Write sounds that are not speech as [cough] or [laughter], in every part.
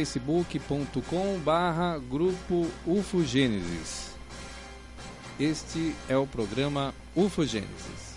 facebook.com barra grupo UFO Gênesis. Este é o programa UFO Gênesis.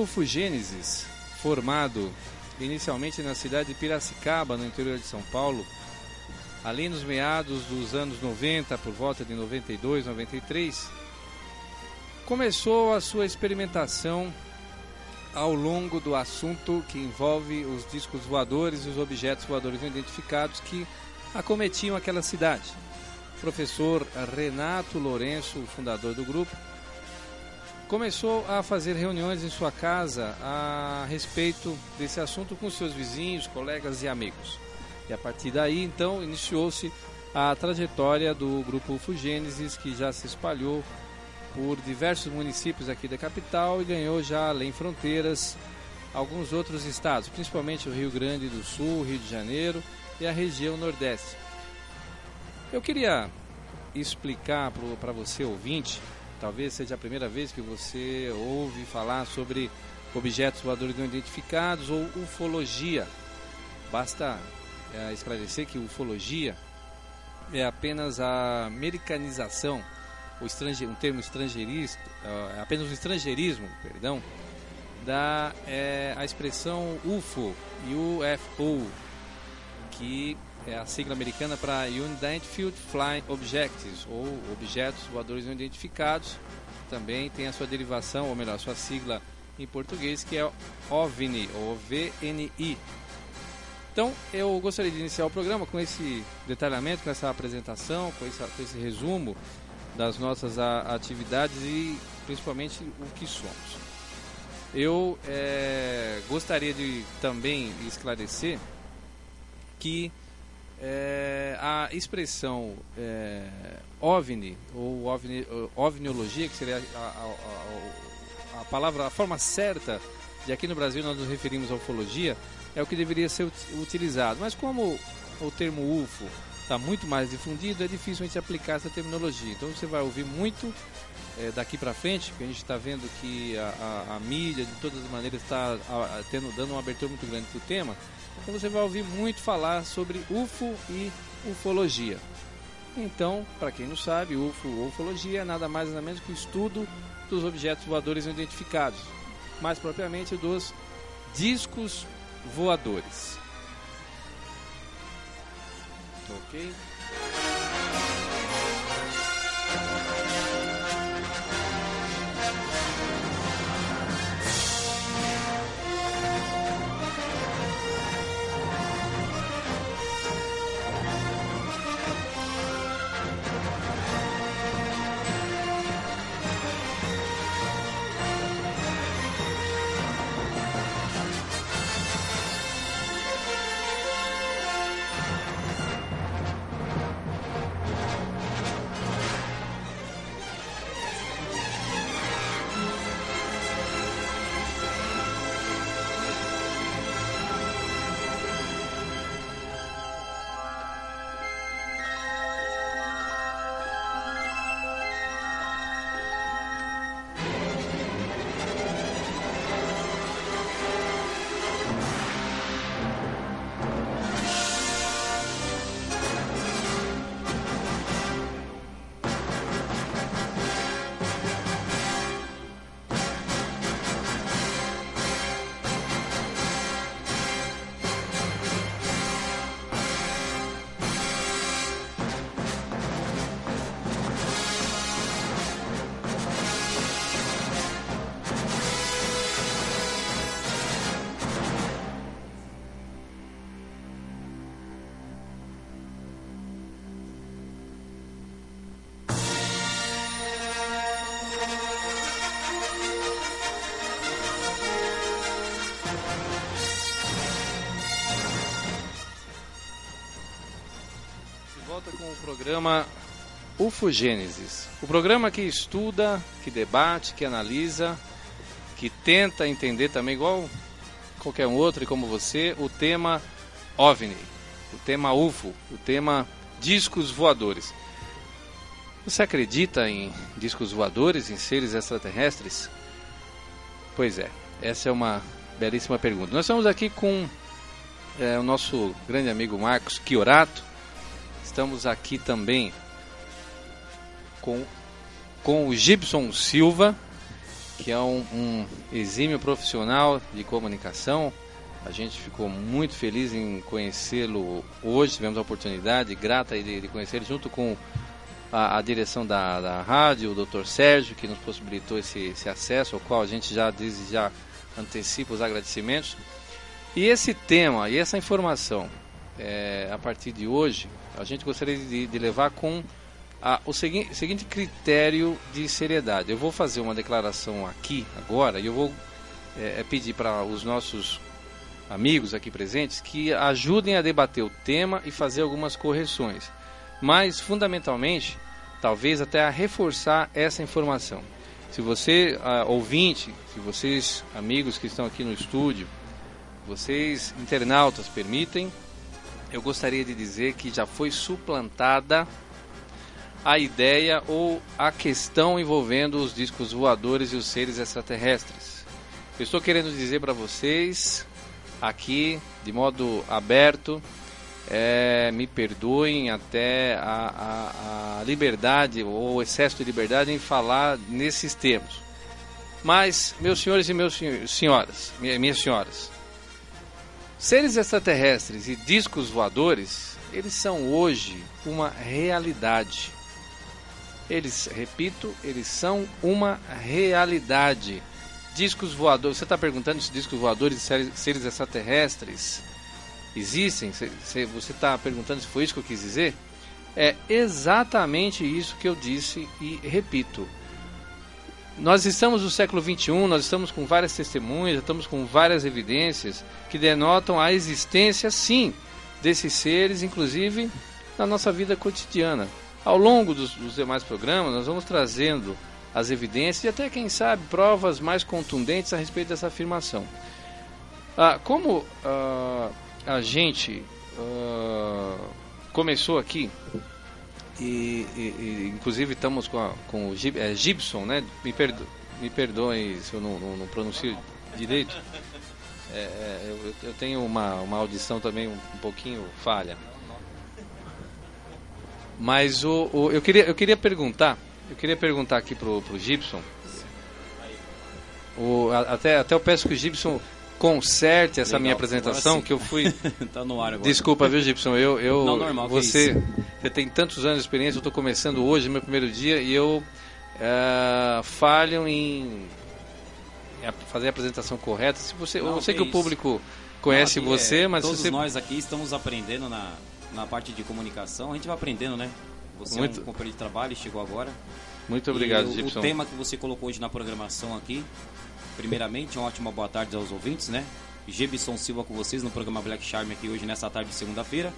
Grupo Fugênesis, formado inicialmente na cidade de Piracicaba, no interior de São Paulo, ali nos meados dos anos 90, por volta de 92, 93, começou a sua experimentação ao longo do assunto que envolve os discos voadores e os objetos voadores não identificados que acometiam aquela cidade. O professor Renato Lourenço, fundador do grupo, começou a fazer reuniões em sua casa a respeito desse assunto com seus vizinhos, colegas e amigos. E a partir daí, então, iniciou-se a trajetória do grupo Fugênesis, que já se espalhou por diversos municípios aqui da capital e ganhou já além fronteiras alguns outros estados, principalmente o Rio Grande do Sul, Rio de Janeiro e a região Nordeste. Eu queria explicar para você ouvinte Talvez seja a primeira vez que você ouve falar sobre objetos voadores não identificados ou ufologia. Basta é, esclarecer que ufologia é apenas a americanização, o estrange, um termo estrangeirista, é apenas um estrangeirismo, perdão, da é, a expressão UFO, UFO, que é a sigla americana para Unidentified Flying Objects, ou Objetos Voadores Não Identificados. Também tem a sua derivação, ou melhor, sua sigla em português, que é OVNI, ou. Então, eu gostaria de iniciar o programa com esse detalhamento, com essa apresentação, com esse, com esse resumo das nossas atividades e principalmente o que somos. Eu é, gostaria de também esclarecer que é, a expressão é, OVNI, ou OVNI, OVNIologia, que seria a, a, a, a, palavra, a forma certa de aqui no Brasil nós nos referimos a ufologia, é o que deveria ser utilizado. Mas como o termo UFO está muito mais difundido, é difícil a gente aplicar essa terminologia. Então você vai ouvir muito é, daqui para frente, porque a gente está vendo que a, a, a, mídia de todas as maneiras está tendo dando uma abertura muito grande para o tema. Então você vai ouvir muito falar sobre UFO e ufologia. Então, para quem não sabe, UFO ou ufologia é nada mais nada menos que o estudo dos objetos voadores não identificados, mais propriamente dos discos voadores. Ok? Com o programa UFOGênesis. O programa que estuda, que debate, que analisa, que tenta entender também, igual qualquer um outro e como você, o tema OVNI, o tema UFO, o tema discos voadores. Você acredita em discos voadores, em seres extraterrestres? Pois é, essa é uma belíssima pergunta. Nós estamos aqui com é, o nosso grande amigo Marcos Chiorato. Estamos aqui também com, com o Gibson Silva, que é um, um exímio profissional de comunicação. A gente ficou muito feliz em conhecê-lo hoje, tivemos a oportunidade grata de, de conhecê-lo junto com a, a direção da, da rádio, o Dr. Sérgio, que nos possibilitou esse, esse acesso, ao qual a gente já, desde já antecipa os agradecimentos. E esse tema e essa informação, é, a partir de hoje, a gente gostaria de, de levar com a, o segui seguinte critério de seriedade. Eu vou fazer uma declaração aqui, agora, e eu vou é, é pedir para os nossos amigos aqui presentes que ajudem a debater o tema e fazer algumas correções. Mas, fundamentalmente, talvez até a reforçar essa informação. Se você, uh, ouvinte, se vocês, amigos que estão aqui no estúdio, vocês, internautas, permitem, eu gostaria de dizer que já foi suplantada a ideia ou a questão envolvendo os discos voadores e os seres extraterrestres. Eu estou querendo dizer para vocês, aqui, de modo aberto, é, me perdoem até a, a, a liberdade ou o excesso de liberdade em falar nesses termos. Mas, meus senhores e meus senhoras, minhas senhoras, Seres extraterrestres e discos voadores, eles são hoje uma realidade. Eles, repito, eles são uma realidade. Discos voadores, você está perguntando se discos voadores e seres extraterrestres existem? Você está perguntando se foi isso que eu quis dizer? É exatamente isso que eu disse e repito. Nós estamos no século XXI, nós estamos com várias testemunhas, estamos com várias evidências que denotam a existência, sim, desses seres, inclusive na nossa vida cotidiana. Ao longo dos, dos demais programas, nós vamos trazendo as evidências e até, quem sabe, provas mais contundentes a respeito dessa afirmação. Ah, como ah, a gente ah, começou aqui e, e, inclusive estamos com, a, com o Gib, é, Gibson, né? Me, perdo, me perdoem se eu não, não, não pronuncio direito. É, é, eu, eu, tenho uma, uma audição também um, um pouquinho falha. Mas o, o, eu, queria, eu queria perguntar, eu queria perguntar aqui pro, pro Gibson. O, até, até eu peço que o Gibson conserte essa Legal, minha apresentação que eu fui. [laughs] tá no ar agora. Desculpa, viu, Gibson? Eu, eu, Não, normal, você, você tem tantos anos de experiência. Eu estou começando hoje, meu primeiro dia, e eu uh, falho em fazer a apresentação correta. Se você, Não, eu sei que, que o público conhece Não, você, é, mas todos você... nós aqui estamos aprendendo na, na parte de comunicação. A gente vai aprendendo, né? Você Muito... é um companheiro de trabalho, chegou agora. Muito obrigado, e Gibson. O tema que você colocou hoje na programação aqui Primeiramente, uma ótima boa tarde aos ouvintes, né? Gebson Silva com vocês no programa Black Charm aqui hoje, nessa tarde de segunda-feira.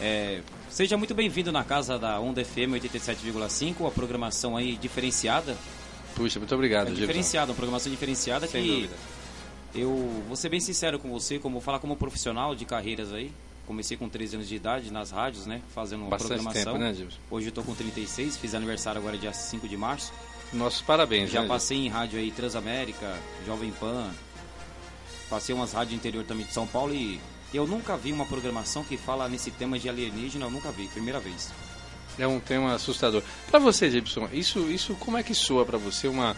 É, seja muito bem-vindo na casa da Onda FM 87,5, a programação aí diferenciada. Puxa, muito obrigado, é Diferenciada, uma programação diferenciada Sem que dúvida. eu vou ser bem sincero com você, como falar como profissional de carreiras aí. Comecei com 13 anos de idade nas rádios, né? Fazendo Bastante programação. Tempo, né, Gibson? Hoje eu tô com 36, fiz aniversário agora dia 5 de março. Nossos parabéns. Já né, passei em rádio aí Transamérica, Jovem Pan. Passei umas rádios interior também de São Paulo e eu nunca vi uma programação que fala nesse tema de alienígena, eu nunca vi, primeira vez. É um tema assustador. Para você, Gibson, isso, isso como é que soa para você uma,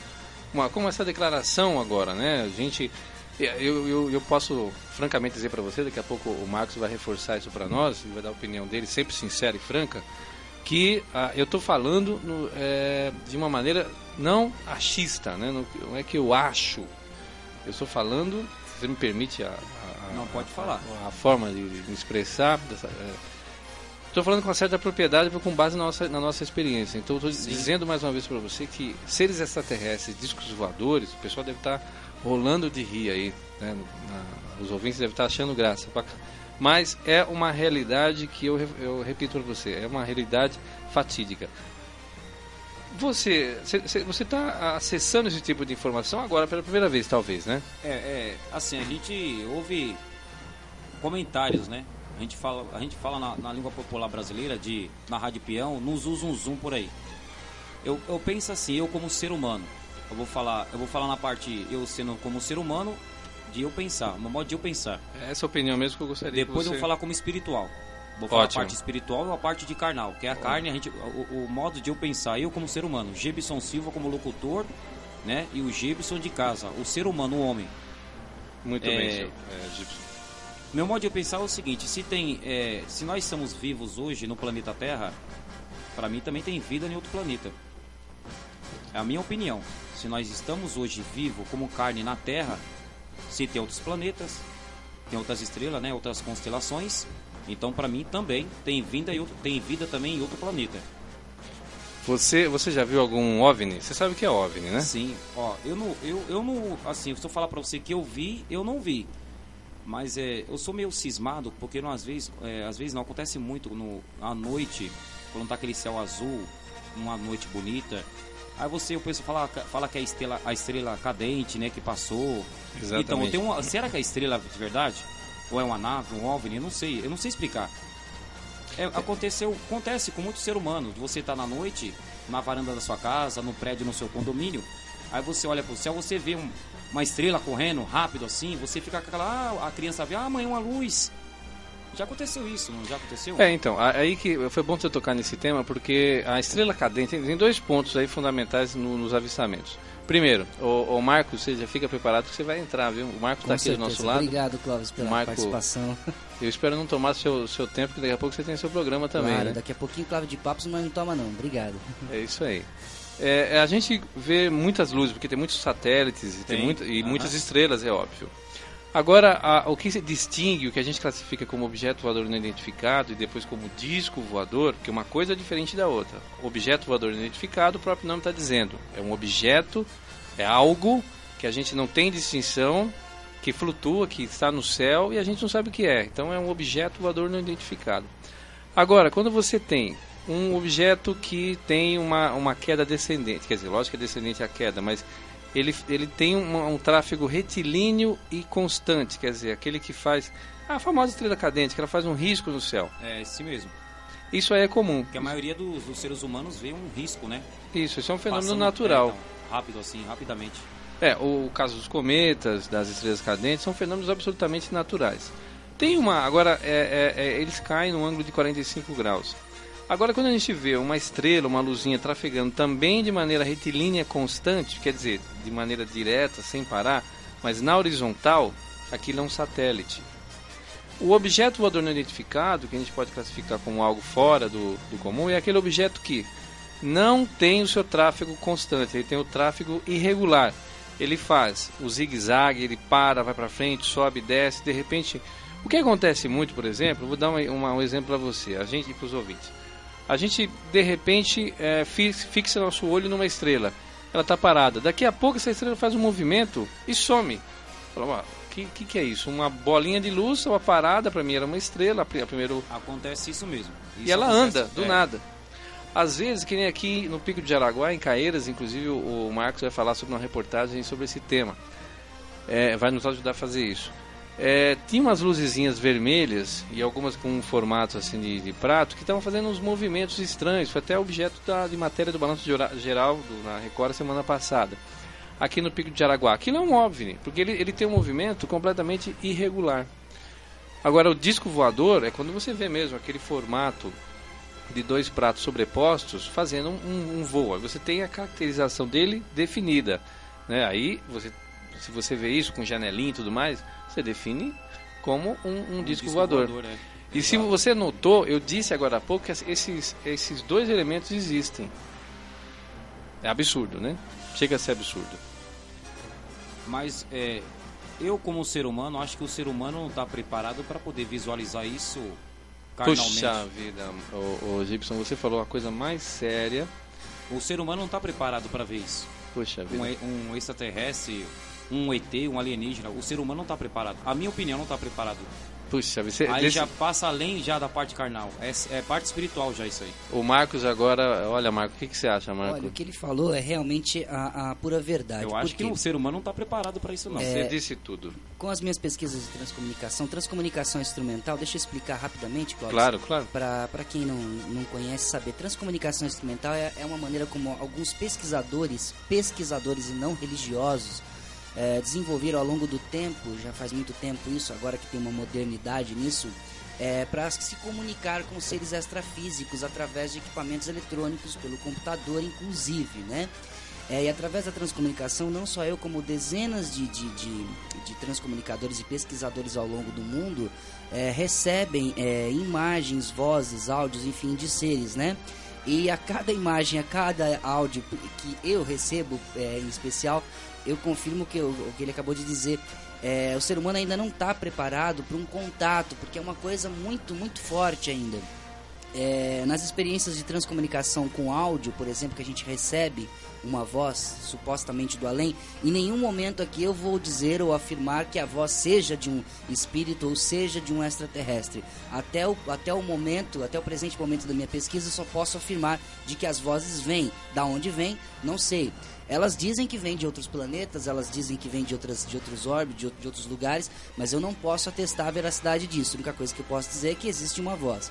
uma como essa declaração agora, né? A gente eu, eu, eu posso francamente dizer para você, daqui a pouco o Marcos vai reforçar isso para nós, ele vai dar a opinião dele, sempre sincera e franca que ah, eu estou falando no, é, de uma maneira não achista, né? Não, não, é que eu acho. Eu estou falando, se você me permite a, a não pode falar a, a forma de, de, me expressar. Estou é, falando com uma certa propriedade com base na nossa, na nossa experiência. Então estou dizendo mais uma vez para você que seres extraterrestres, discos voadores, o pessoal deve estar tá rolando de rir aí. Né? Na, os ouvintes devem estar achando graça. Mas é uma realidade que eu, eu repito para você, é uma realidade fatídica. Você você está acessando esse tipo de informação agora pela primeira vez, talvez, né? É, é assim, a gente ouve comentários, né? A gente fala, a gente fala na, na língua popular brasileira de na rádio peão, nos usa um zoom por aí. Eu, eu penso assim, eu como ser humano, eu vou falar, eu vou falar na parte eu sendo como ser humano de eu pensar, no modo de eu pensar. É essa opinião mesmo que eu gostaria Depois você... eu vou falar como espiritual. Vou falar Ótimo. a parte espiritual e a parte de carnal, que é a carne, a gente, o, o, modo de eu pensar, eu como ser humano, Gibson Silva como locutor, né? E o Gibson de casa, o ser humano, o homem. Muito é, bem, senhor. É, Gibson. Meu modo de pensar é o seguinte: se tem, é, se nós estamos vivos hoje no planeta Terra, para mim também tem vida em outro planeta. É a minha opinião. Se nós estamos hoje vivos como carne na Terra, se tem outros planetas, tem outras estrelas, né, outras constelações, então para mim também tem vida e tem vida também em outro planeta. Você, você já viu algum OVNI? Você sabe o que é OVNI, né? Sim. Ó, eu não, eu, eu não, assim, se eu falar para você que eu vi, eu não vi. Mas é, eu sou meio cismado porque não, às vezes, é, às vezes não acontece muito no à noite, quando tá aquele céu azul, uma noite bonita. Aí você, o pessoal fala, fala que é a estrela, a estrela cadente, né, que passou. Exatamente. Então, tem uma, será que é a estrela de verdade? Ou é uma nave, um OVNI? Não sei, eu não sei explicar. É, aconteceu, acontece com muito ser humano. Você tá na noite, na varanda da sua casa, no prédio, no seu condomínio. Aí você olha pro céu, você vê um, uma estrela correndo rápido assim, você fica com aquela. Ah, a criança vê, ah, mãe, uma luz. Já aconteceu isso, não já aconteceu? É, então, aí que foi bom você tocar nesse tema, porque a estrela cadente tem dois pontos aí fundamentais no, nos avistamentos. Primeiro, o, o Marco, você já fica preparado que você vai entrar, viu? O Marco está aqui do nosso lado. Obrigado, Clóvis, pela Marco, participação. Eu espero não tomar seu, seu tempo, porque daqui a pouco você tem seu programa também, claro, né? daqui a pouquinho Clóvis de Papos, mas não toma não. Obrigado. É isso aí. É, a gente vê muitas luzes, porque tem muitos satélites e, tem muito, e muitas estrelas, é óbvio. Agora, a, o que se distingue, o que a gente classifica como objeto voador não identificado e depois como disco voador, que uma coisa é diferente da outra. Objeto voador não identificado, o próprio nome está dizendo. É um objeto, é algo que a gente não tem distinção, que flutua, que está no céu e a gente não sabe o que é. Então é um objeto voador não identificado. Agora, quando você tem um objeto que tem uma, uma queda descendente, quer dizer, lógico que é descendente a queda, mas ele, ele tem um, um tráfego retilíneo e constante, quer dizer, aquele que faz a famosa estrela cadente, que ela faz um risco no céu. É, esse mesmo. Isso aí é comum. Porque a maioria dos, dos seres humanos vê um risco, né? Isso, isso é um fenômeno Passando, natural. É, então, rápido assim, rapidamente. É, o, o caso dos cometas, das estrelas cadentes, são fenômenos absolutamente naturais. Tem uma, agora, é, é, é, eles caem no ângulo de 45 graus. Agora, quando a gente vê uma estrela, uma luzinha trafegando também de maneira retilínea constante, quer dizer, de maneira direta, sem parar, mas na horizontal, aquilo é um satélite. O objeto voador não identificado, que a gente pode classificar como algo fora do, do comum, é aquele objeto que não tem o seu tráfego constante, ele tem o tráfego irregular. Ele faz o zigue-zague, ele para, vai para frente, sobe, desce, de repente. O que acontece muito, por exemplo, vou dar um, um exemplo para você, a gente e para os ouvintes a gente de repente é, fixa nosso olho numa estrela. Ela está parada. Daqui a pouco essa estrela faz um movimento e some. Fala, o que, que, que, é isso? Uma bolinha de luz, uma parada, para mim era uma estrela. A primeiro... Acontece isso mesmo. Isso e ela anda, do é. nada. Às vezes, que nem aqui no Pico de Jaraguá, em Caeiras, inclusive o Marcos vai falar sobre uma reportagem sobre esse tema. É, vai nos ajudar a fazer isso. É, tinha umas luzezinhas vermelhas e algumas com um formato assim de, de prato que estavam fazendo uns movimentos estranhos. Foi até objeto da, de matéria do Balanço Geral do, na Record semana passada. Aqui no Pico de Jaraguá. Aquilo é um OVNI, porque ele, ele tem um movimento completamente irregular. Agora, o disco voador é quando você vê mesmo aquele formato de dois pratos sobrepostos fazendo um, um voo. Você tem a caracterização dele definida. Né? Aí, você, se você vê isso com janelinha e tudo mais, você define como um, um, um disco, disco, voador. voador é. E se você notou, eu disse agora há pouco que esses, esses dois elementos existem. É absurdo, né? Chega a ser absurdo. Mas é, eu, como ser humano, acho que o ser humano não está preparado para poder visualizar isso carnalmente. Puxa vida, o, o Gibson, você falou a coisa mais séria. O ser humano não está preparado para ver isso. Puxa vida. Um, um extraterrestre um ET, um alienígena. O ser humano não está preparado. A minha opinião não está preparado. Puxa, você, aí desse... já passa além já da parte carnal. É, é, parte espiritual já isso aí. O Marcos agora, olha Marcos, o que, que você acha, Marcos? Olha, o que ele falou é realmente a, a pura verdade. Eu acho que o ser humano não está preparado para isso não. É, você disse tudo. Com as minhas pesquisas de transcomunicação, transcomunicação instrumental, deixa eu explicar rapidamente, Cláudio. Claro, claro. Para quem não, não conhece saber, transcomunicação instrumental é, é uma maneira como alguns pesquisadores, pesquisadores e não religiosos, é, desenvolveram ao longo do tempo, já faz muito tempo isso, agora que tem uma modernidade nisso, é, para se comunicar com seres extrafísicos através de equipamentos eletrônicos, pelo computador inclusive, né? É, e através da transcomunicação, não só eu, como dezenas de, de, de, de transcomunicadores e pesquisadores ao longo do mundo é, recebem é, imagens, vozes, áudios, enfim, de seres, né? E a cada imagem, a cada áudio que eu recebo, é, em especial, eu confirmo que o que ele acabou de dizer. É, o ser humano ainda não está preparado para um contato, porque é uma coisa muito, muito forte ainda. É, nas experiências de transcomunicação com áudio, por exemplo, que a gente recebe uma voz supostamente do além, em nenhum momento aqui eu vou dizer ou afirmar que a voz seja de um espírito ou seja de um extraterrestre. Até o, até o momento, até o presente momento da minha pesquisa, só posso afirmar de que as vozes vêm. Da onde vêm, não sei. Elas dizem que vem de outros planetas, elas dizem que vem de, de outros órbitos, de, de outros lugares, mas eu não posso atestar a veracidade disso. A única coisa que eu posso dizer é que existe uma voz.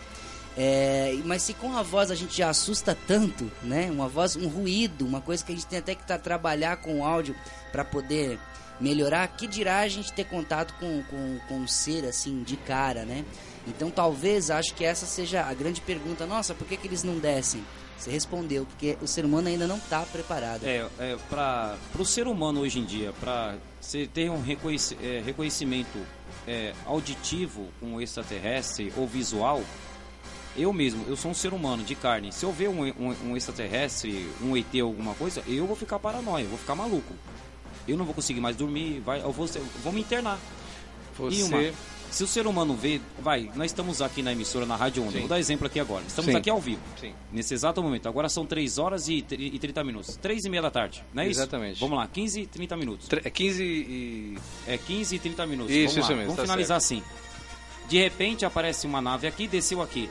É, mas se com a voz a gente já assusta tanto, né? Uma voz, um ruído, uma coisa que a gente tem até que tá, trabalhar com o áudio para poder melhorar, que dirá a gente ter contato com, com, com um ser assim de cara, né? Então talvez acho que essa seja a grande pergunta. Nossa, por que, que eles não descem? Você respondeu, porque o ser humano ainda não está preparado. É, é para o ser humano hoje em dia, para você ter um reconhec é, reconhecimento é, auditivo com um extraterrestre ou visual, eu mesmo, eu sou um ser humano de carne. Se eu ver um, um, um extraterrestre, um ET alguma coisa, eu vou ficar paranoia, vou ficar maluco. Eu não vou conseguir mais dormir, vai, eu vou, eu vou me internar. Você... E uma, se o ser humano vê, vai, nós estamos aqui na emissora, na Rádio Onda, vou dar exemplo aqui agora. Estamos Sim. aqui ao vivo. Sim. Nesse exato momento. Agora são 3 horas e, e 30 minutos. 3 e meia da tarde, não é isso? Exatamente. Vamos lá, 15 e 30 minutos. É 15 e... É 15 e 30 minutos. Isso, Vamos isso mesmo. Vamos tá finalizar certo. assim. De repente aparece uma nave aqui, desceu aqui.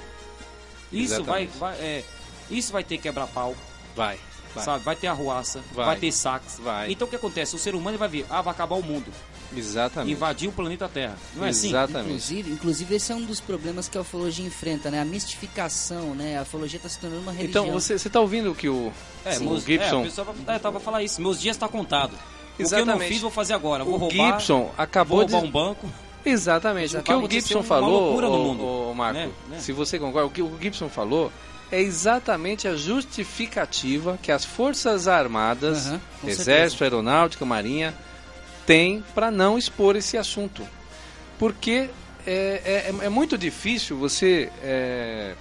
Isso vai, vai é, isso vai ter quebra-pau. Vai. Vai. Sabe? vai ter arruaça, vai, vai ter saques. Vai. Então o que acontece? O ser humano vai vir, ah, vai acabar o mundo. Exatamente. Invadir o planeta Terra. Não é assim? Exatamente. Inclusive, inclusive, esse é um dos problemas que a ufologia enfrenta, né? A mistificação, né? A ufologia está se tornando uma religião. Então, você está ouvindo o que o, é, o meus, Gibson... É, o pessoal é, tava falar isso. Meus dias estão tá contados. O que eu não fiz, vou fazer agora. Vou o roubar, Gibson acabou vou roubar de... um banco. Exatamente. O que o Gibson falou, o, o, Marco, né? Né? se você concorda, o que o Gibson falou é exatamente a justificativa que as Forças Armadas, uhum, Exército, certeza. Aeronáutica, Marinha, têm para não expor esse assunto. Porque é, é, é muito difícil você é,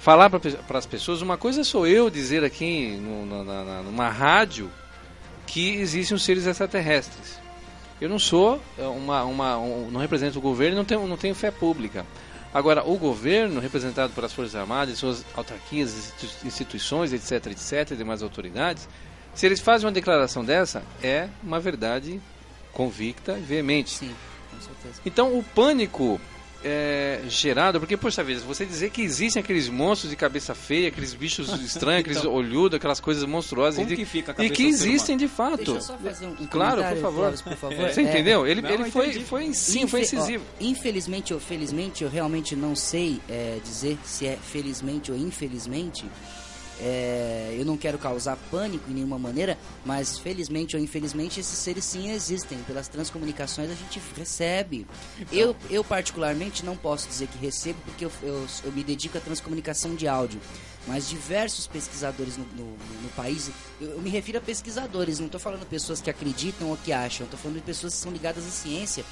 falar para as pessoas. Uma coisa sou eu dizer aqui no, na, na, numa rádio que existem os seres extraterrestres. Eu não sou uma, uma um, não represento o governo, não tenho, não tenho fé pública. Agora, o governo, representado pelas Forças Armadas, suas autarquias, instituições, etc, etc, e demais autoridades, se eles fazem uma declaração dessa, é uma verdade convicta e veemente. Sim, com certeza. Então, o pânico é, gerado, porque, poxa vida, você dizer que existem aqueles monstros de cabeça feia, aqueles bichos [laughs] estranhos, aqueles então, olhudos, aquelas coisas monstruosas. Como e, que fica e que existem de fato. Deixa eu só fazer um, um claro, por favor. por favor. [laughs] Você é, entendeu? Ele, não, ele foi, foi, sim, Infe foi incisivo. Ó, infelizmente ou felizmente, eu realmente não sei é, dizer se é felizmente ou infelizmente. É, eu não quero causar pânico em nenhuma maneira, mas felizmente ou infelizmente esses seres sim existem. Pelas transcomunicações a gente recebe. Então. Eu, eu particularmente não posso dizer que recebo porque eu, eu, eu me dedico à transcomunicação de áudio. Mas diversos pesquisadores no, no, no país, eu, eu, me refiro a pesquisadores, não estou falando pessoas que acreditam ou que acham, estou falando de pessoas que são ligadas à ciência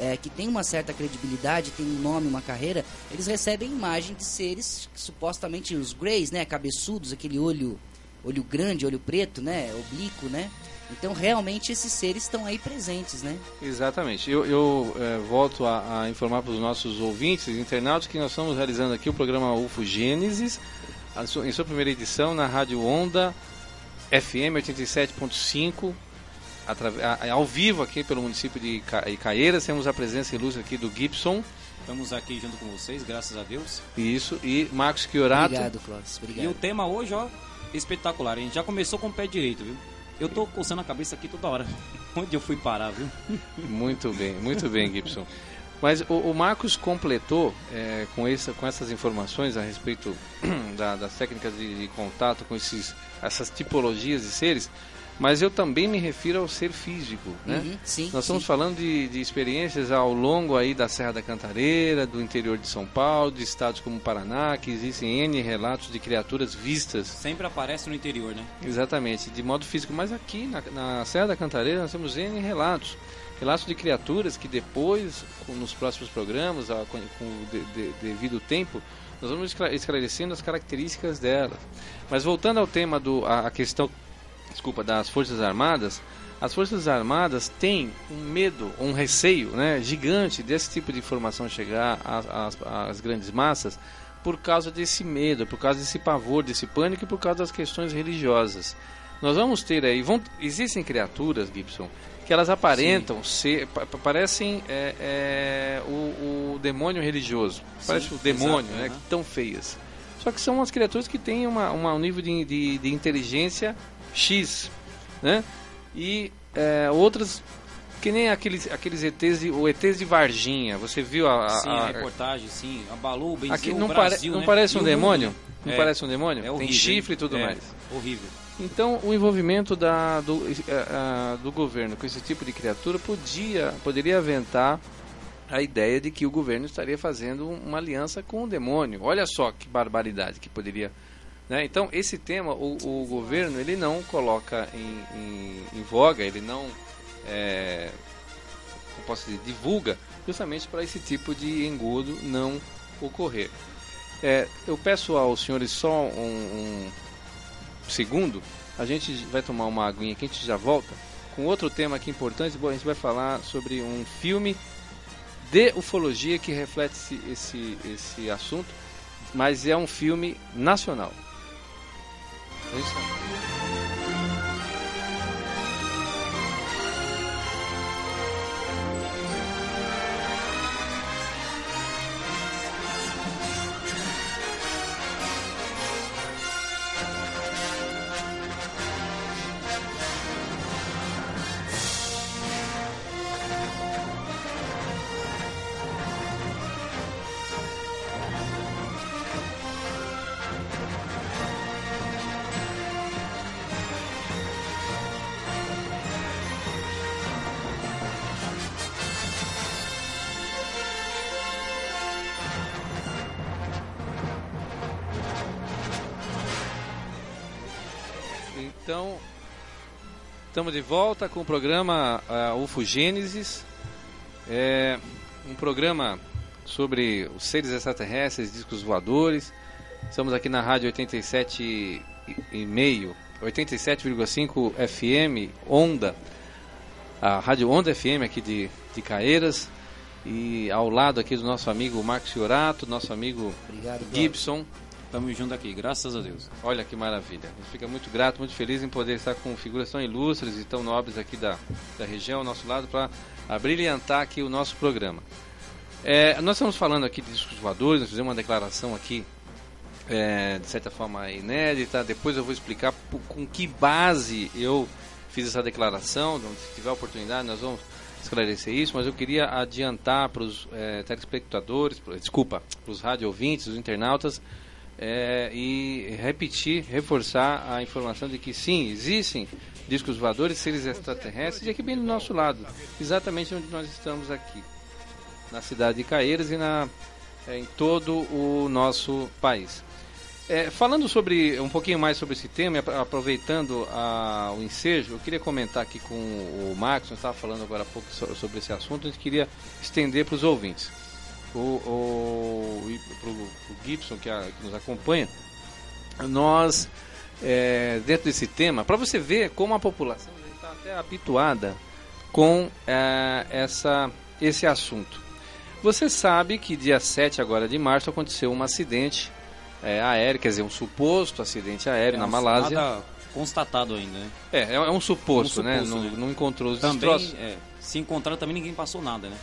é, que tem uma certa credibilidade, tem um nome, uma carreira, eles recebem imagem de seres supostamente os greys, né, cabeçudos, aquele olho, olho grande, olho preto, né, oblíquo, né? Então realmente esses seres estão aí presentes, né? Exatamente. Eu, eu é, volto a, a informar para os nossos ouvintes, internautas, que nós estamos realizando aqui o programa UFO Gênesis, em sua primeira edição na Rádio Onda FM 87.5 ao vivo aqui pelo município de Caieiras. Temos a presença ilustre aqui do Gibson. Estamos aqui junto com vocês, graças a Deus. Isso, e Marcos Chiorato. Obrigado, Clóvis. Obrigado. E o tema hoje, ó, espetacular. A gente já começou com o pé direito, viu? Eu tô coçando a cabeça aqui toda hora. [laughs] Onde eu fui parar, viu? [laughs] Muito bem, muito bem, Gibson. Mas o, o Marcos completou é, com, essa, com essas informações a respeito [clears throat] da, das técnicas de, de, contato com esses, essas tipologias de seres, mas eu também me refiro ao ser físico, né? Uhum, sim, Nós estamos sim. falando de, de, experiências ao longo aí da Serra da Cantareira, do interior de São Paulo, de estados como Paraná, que existem N relatos de criaturas vistas. Sempre aparece no interior, né? Exatamente, de modo físico. Mas aqui na, na Serra da Cantareira nós temos N relatos. Relatos de criaturas que depois, nos próximos programas, com, com o de, de, devido tempo, nós vamos esclarecendo as características delas. Mas voltando ao tema do a, a questão desculpa, das Forças Armadas, as Forças Armadas têm um medo, um receio né, gigante desse tipo de informação chegar às, às, grandes massas por causa desse medo, por causa desse pavor, desse pânico e por causa das questões religiosas. Nós vamos ter aí, vão, existem criaturas, Gibson, que elas aparentam Sim. ser, parecem é, é, o, o, demônio religioso, Sim, parece o demônio, exato, né, uhum. tão feias. Só que são umas criaturas que têm uma, uma um nível de, de, de inteligência X, né? E é, outras que nem aqueles, aqueles ETs de, o ETs de Varginha. Você viu a, a sim, a, a reportagem, sim. Abalou o aqui não, Brasil, não né? parece um e demônio? Não é, parece um demônio? É horrível, Tem chifre e tudo é, mais. Horrível. Então, o envolvimento da, do, uh, do governo com esse tipo de criatura podia, poderia aventar a ideia de que o governo estaria fazendo uma aliança com o demônio. Olha só que barbaridade que poderia né? Então, esse tema, o, o, governo ele não coloca em, em, em voga, ele não é, posso dizer, divulga, justamente para esse tipo de engodo não ocorrer. É, eu peço aos senhores só um, um, segundo, a gente vai tomar uma aguinha aqui, a gente já volta com outro tema aqui importante. Bom, a gente vai falar sobre um filme de ufologia que reflete esse, esse, esse assunto, mas é um filme nacional. É isso. Então, estamos de volta com o programa uh, UFO Gênesis. É um programa sobre os seres extraterrestres, discos voadores. Estamos aqui na rádio 87 e meio, 87,5 FM Onda, a rádio Onda FM aqui de, de Caeiras. E ao lado aqui do nosso amigo Marcos Fiorato, nosso amigo Obrigado, Gibson. Estamos juntos aqui, graças a Deus. Olha que maravilha. A gente fica muito grato, muito feliz em poder estar com figuras tão ilustres e tão nobres aqui da, da região ao nosso lado para brilhantar aqui o nosso programa. É, nós estamos falando aqui de discos voadores, nós fizemos uma declaração aqui, é, de certa forma inédita. Depois eu vou explicar com que base eu fiz essa declaração. Então, se tiver oportunidade, nós vamos esclarecer isso. Mas eu queria adiantar para os é, telespectadores, desculpa, para os rádio ouvintes, os internautas, é, e repetir, reforçar a informação de que sim, existem discos voadores, seres extraterrestres, e aqui bem do nosso lado, exatamente onde nós estamos aqui, na cidade de Caeiras e na, é, em todo o nosso país. É, falando sobre um pouquinho mais sobre esse tema, aproveitando a, o ensejo, eu queria comentar aqui com o Marcos, nós estava falando agora há pouco sobre esse assunto, a gente queria estender para os ouvintes o, o, pro, pro Gibson que, a, que, nos acompanha, nós, é, dentro desse tema, para você ver como a população está até habituada com é, essa, esse assunto. Você sabe que dia 7 agora de março aconteceu um acidente é, aéreo, quer dizer, um suposto acidente aéreo é, na Malásia. Nada, constatado ainda, né? É, é, é um suposto, Um né? suposto, Não, né? não encontrou os Também, destroços. é, se encontraram também ninguém passou nada, né?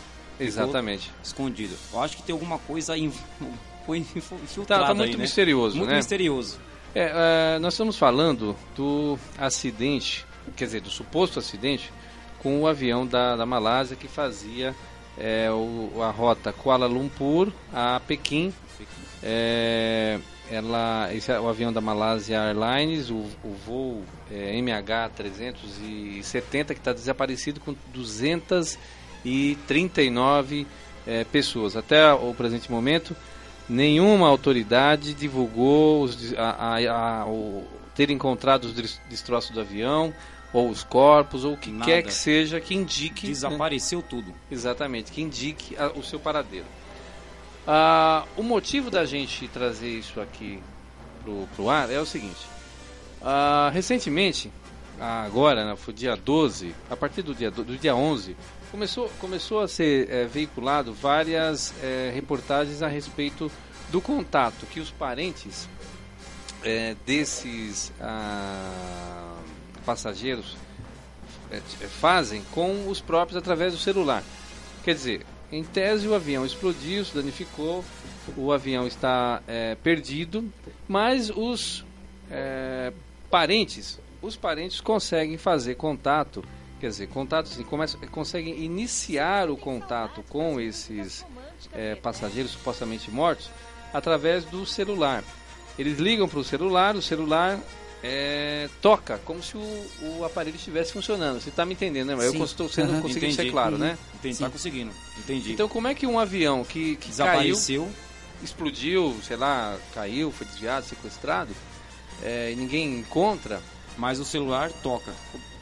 Exatamente. escondido. Eu acho que tem alguma coisa in... [laughs] foi Tá, infiltrada tá muito aí, né? misterioso, Muito né? misterioso. É, é, nós estamos falando do acidente, quer dizer, do suposto acidente com o avião da, da Malásia que fazia é, o- a rota Kuala Lumpur a Pequim. É, ela, esse é o avião da Malásia Airlines, o, o voo é, MH370, que está desaparecido com 239 é, pessoas. Até o presente momento, nenhuma autoridade divulgou os, a, a- a- o, ter encontrado os des- destroços do avião, ou os corpos, ou o que Nada. quer que seja que indique. né? Desapareceu tudo. Exatamente, que indique o seu paradeiro. Ah, o motivo da gente trazer isso aqui pro, pro ar é o seguinte. Ah, recentemente, agora, né, foi dia 12, a partir do dia, do, do dia 11, começou, começou a ser eh, veiculado várias eh, reportagens a respeito do contato que os parentes eh, desses ah, passageiros eh, fazem com os próprios através do celular. Quer dizer, em tese o avião explodiu, se danificou, o avião está eh, perdido, mas os eh, parentes, os parentes conseguem fazer contato, quer dizer, contato assim, começam, conseguem iniciar o contato com esses eh, passageiros supostamente mortos através do celular. Eles ligam para o celular, o celular eh, toca, como se o, o aparelho estivesse funcionando. Você está me entendendo, né? Eu Sim. estou sendo Aham. conseguindo ser Entendi. claro, Uhum. né? Entendi, Sim. tá conseguindo. Entendi. Então como é que um avião que, que caiu, Desapareceu. explodiu, sei lá, caiu, foi desviado, sequestrado, e ninguém encontra? Mas o celular toca.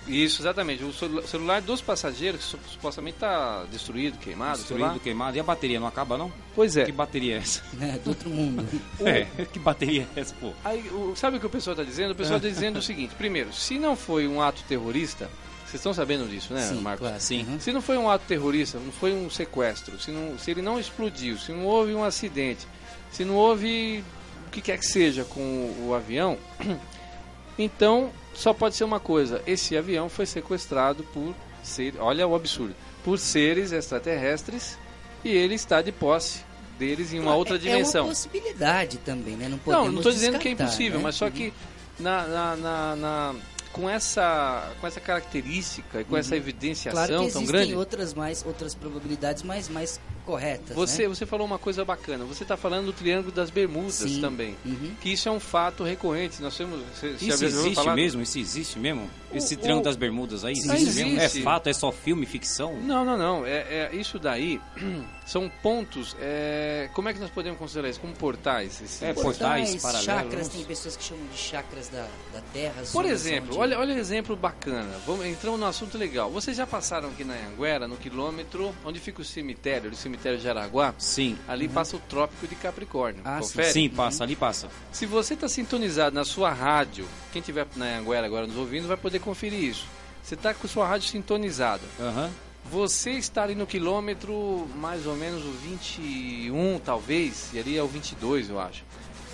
Isso, exatamente. O celu- celular dos passageiros, que su- supostamente está destruído, queimado, sei lá. Destruído, queimado. E a bateria não acaba, não? Pois é. Que bateria é essa? né, do outro mundo. [laughs] É, que bateria é essa, pô? Aí, o- sabe o que o pessoal está dizendo? O pessoal está dizendo o seguinte: primeiro, se não foi um ato terrorista, vocês estão sabendo disso, né, Sim, Marcos? claro. Sim. Uhum. Se não foi um ato terrorista, não foi um sequestro, se, não, se ele não explodiu, se não houve um acidente, se não houve o que quer que seja com o, o avião, [clears throat] então só pode ser uma coisa: esse avião foi sequestrado por ser, olha o absurdo, por seres extraterrestres e ele está de posse deles em uma outra É- É dimensão. uma possibilidade também, né? Não podemos Não, não estou dizendo que é impossível, né? mas só Uhum. que na, na- na- na- com, essa, com essa característica e com essa evidenciação Uhum. Claro que tão existem grande. outras mais outras probabilidades mais mais corretas, Você, né? você falou uma coisa bacana. Você está falando do Triângulo das Bermudas Sim. também. Uhum. Que isso é um fato recorrente. Nós temos. Você, você Isso existe falar? mesmo? Isso existe mesmo? Esse O- Triângulo o- das Bermudas aí Sim, existe, mesmo? É existe. fato? É só filme, ficção? Não, não, não. É, é- isso daí [clears throat] são pontos. é, como é que nós podemos considerar isso? Como portais? esses- É, portais paralelos. chakras, tem pessoas que chamam de chakras da, da Terra. Por exemplo, onde- olha, olha um exemplo bacana. Vamos, entramos num assunto legal. Vocês já passaram aqui na Anguera, no quilômetro onde fica o cemitério, o cemitério de Araguá? Sim. Ali passa o Trópico de Capricórnio. Ah, sim. Confere? Sim, passa, ali passa. Se você está sintonizado na sua rádio, quem tiver na Anguera agora nos ouvindo vai poder conferir isso. Você está com sua rádio sintonizada. Aham. Você está ali no quilômetro mais ou menos o 21, talvez, e ali é o 22, eu acho.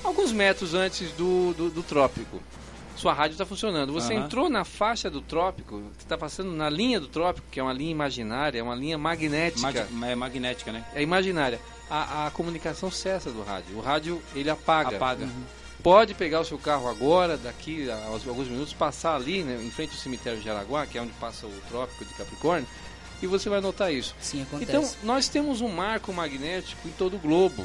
Alguns metros antes do, do, do trópico. Sua rádio está funcionando. Você Aham. entrou na faixa do trópico, você está passando na linha do trópico, que é uma linha imaginária, é uma linha magnética. Mag- é magnética, né? É imaginária. A, a comunicação cessa do rádio. O rádio, ele apaga. Apaga. Pode pegar o seu carro agora, daqui a alguns minutos, passar ali, né, em frente ao cemitério de Araguá, que é onde passa o trópico de Capricórnio, e você vai notar isso. Sim, acontece. Então, nós temos um marco magnético em todo o globo,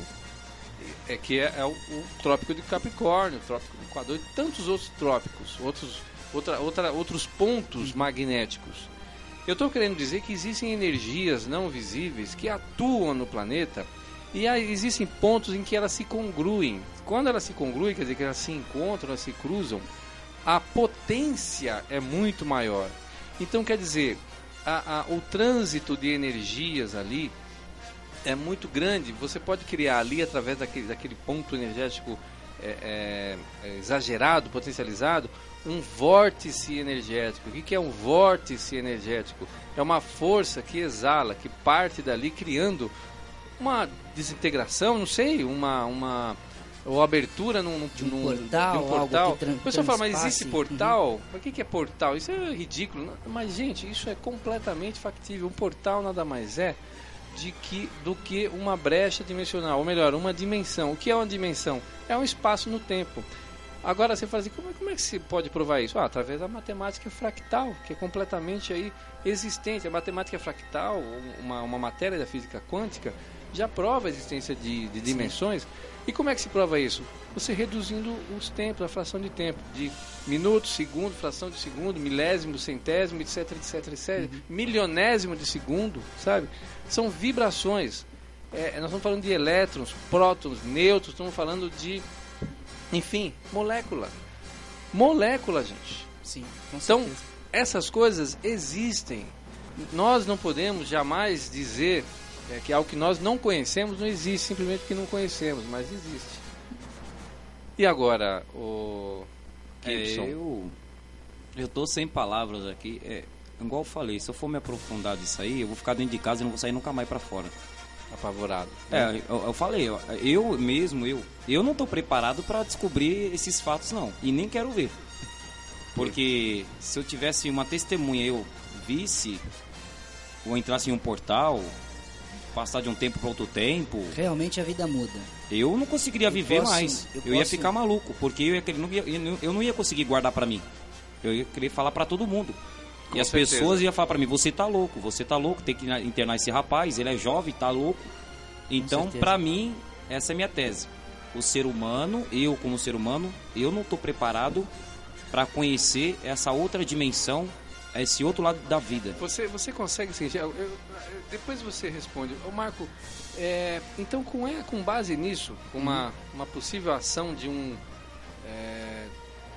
é que é, é o, o trópico de Capricórnio, o trópico do Equador e tantos outros trópicos, outros, outra, outra, outros pontos magnéticos. Eu estou querendo dizer que existem energias não visíveis que atuam no planeta e existem pontos em que elas se congruem. Quando elas se congruem, quer dizer que elas se encontram, elas se cruzam, a potência é muito maior. Então, quer dizer, a- a- o trânsito de energias ali é muito grande. Você pode criar ali, através daquele, daquele ponto energético é, é, é, exagerado, potencializado, um vórtice energético. O que, é um vórtice energético? É uma força que exala, que parte dali criando uma desintegração, não sei, uma, uma, ou abertura num, De um num- portal, de um algo portal. tran- o pessoal fala, mas existe portal? Mas o que, que é portal? Isso é ridículo. Mas, gente, isso é completamente factível. Um portal nada mais é de que, do que uma brecha dimensional, ou melhor, uma dimensão. O que é uma dimensão? É um espaço no tempo. Agora você fala assim, como, é- como é que se pode provar isso? Ah, através da matemática fractal, que é completamente aí existente. A matemática fractal, um- uma, uma matéria da física quântica, já prova a existência de, de dimensões. E como é que se prova isso? Você reduzindo os tempos, a fração de tempo, de minuto, segundo, fração de segundo, milésimo, centésimo, etc, etc, etc, milionésimo de segundo, sabe? São vibrações. É, nós estamos falando de elétrons, prótons, nêutrons, estamos falando de, enfim, molécula. Molécula, gente. Sim, com Então, essas coisas existem. Nós não podemos jamais dizer é, que algo que nós não conhecemos não existe, simplesmente porque não conhecemos, mas existe. E agora, o É, eu, eu tô sem palavras aqui. É, igual eu falei, se eu for me aprofundar disso aí, eu vou ficar dentro de casa e não vou sair nunca mais pra fora. apavorado. É, eu, eu falei, eu, eu mesmo, eu, eu não tô preparado pra descobrir esses fatos não, e nem quero ver. Porque se eu tivesse uma testemunha, eu visse ou entrasse em um portal, passar de um tempo para outro tempo, Realmente a vida muda. eu não conseguiria Eu viver posso- mais. eu Eu, ia posso- ficar maluco, porque eu, ia, querer- não ia- eu não- ia conseguir guardar pra mim. Eu ia querer falar pra todo mundo. Com e as certeza. pessoas iam falar pra mim: você tá louco, você tá louco, tem que internar esse rapaz, ele é jovem, tá louco. Então, pra mim, essa é a minha tese. O ser humano, eu como ser humano, eu não tô preparado pra conhecer essa outra dimensão, esse outro lado da vida. Você, você consegue, assim, eu- eu- depois você responde. Ô Marco, é, então com, é, com base nisso, uma, uma possível ação de um é,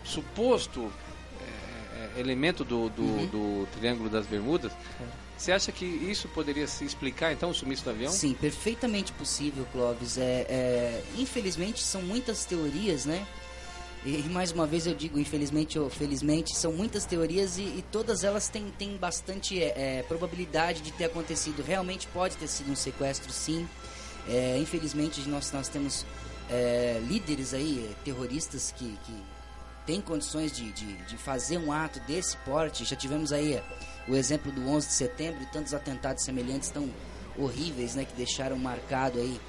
suposto é, é, elemento do, do, Uhum. do Triângulo das Bermudas, você acha que isso poderia se explicar então o sumiço do avião? Sim, perfeitamente possível, Clóvis. É, é, infelizmente são muitas teorias, né? E, mais uma vez eu digo, infelizmente ou felizmente, são muitas teorias e, e todas elas têm, têm bastante é, é, probabilidade de ter acontecido. Realmente pode ter sido um sequestro, sim. É, infelizmente nós, nós temos é, líderes aí, é, terroristas que, que têm condições de, de, de fazer um ato desse porte. Já tivemos aí é, o exemplo do 11 de setembro e tantos atentados semelhantes tão horríveis, né, que deixaram marcado aí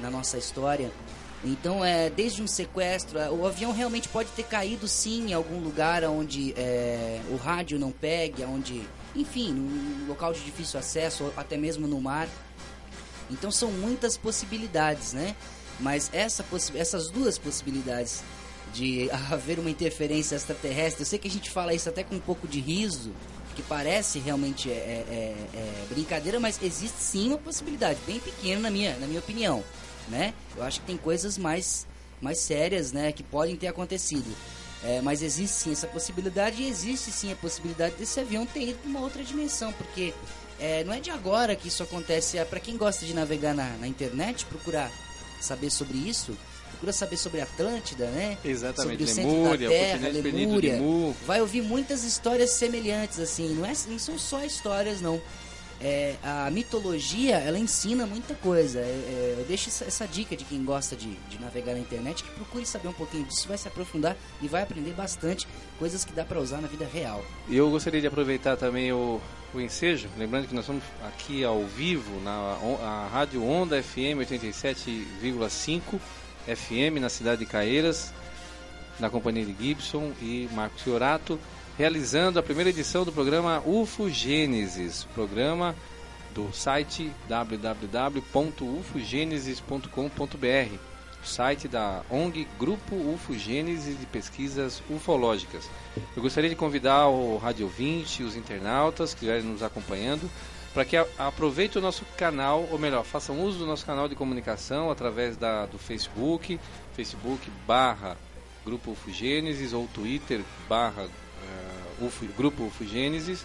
na nossa história. Então, é, desde um sequestro, é, o avião realmente pode ter caído sim em algum lugar onde é, o rádio não pegue, onde, enfim, num local de difícil acesso, ou até mesmo no mar. Então são muitas possibilidades, né? Mas essa possi- essas duas possibilidades de [laughs] haver uma interferência extraterrestre, eu sei que a gente fala isso até com um pouco de riso, que parece realmente é, é- é- é brincadeira, mas existe sim uma possibilidade, bem pequena na minha, na minha opinião, né? Eu acho que tem coisas mais, mais sérias, né, que podem ter acontecido. É, mas existe sim essa possibilidade e existe sim a possibilidade desse avião ter ido para uma outra dimensão, porque é, não é de agora que isso acontece. É, para quem gosta de navegar na, na internet, procurar saber sobre isso, procura saber sobre Atlântida, né? Exatamente, sobre o centro Lemúria, da o Terra, Lemúria. Vai ouvir muitas histórias semelhantes, assim. Não, é, não são só histórias, não. É, a mitologia, ela ensina muita coisa. É, é, eu deixo essa, essa dica de quem gosta de, de navegar na internet, que procure saber um pouquinho disso, vai se aprofundar e vai aprender bastante coisas que dá para usar na vida real. E eu gostaria de aproveitar também o, o ensejo, lembrando que nós estamos aqui ao vivo na a Rádio Onda FM 87,5 FM na cidade de Caeiras, na companhia de Gibson e Marcos Fiorato, realizando a primeira edição do programa UFO Gênesis, programa do site www.ufogenesis.com.br, site da ONG Grupo UFO Gênesis de Pesquisas Ufológicas. Eu gostaria de convidar o Rádio 20, os internautas que estiverem nos acompanhando, para que aproveitem o nosso canal, ou melhor, façam uso do nosso canal de comunicação através da, do Facebook, Facebook barra Grupo UFO Gênesis, ou Twitter barra UFO, Grupo UFO Gênesis,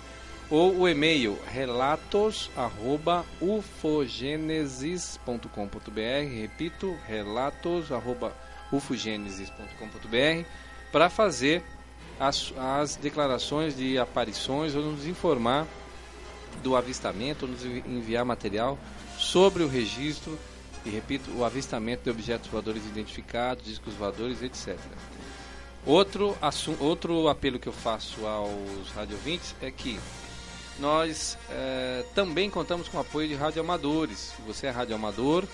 ou o e-mail relatos arroba ufogenesis.com.br repito relatos arroba ufogenesis.com.br para fazer as, as declarações de aparições ou nos informar do avistamento ou nos envi- enviar material sobre o registro E repito, o avistamento de objetos voadores identificados, discos voadores, etc. Outro, outro apelo que eu faço aos radiovintes é que nós é, também contamos com o apoio de radioamadores. Você é radioamador,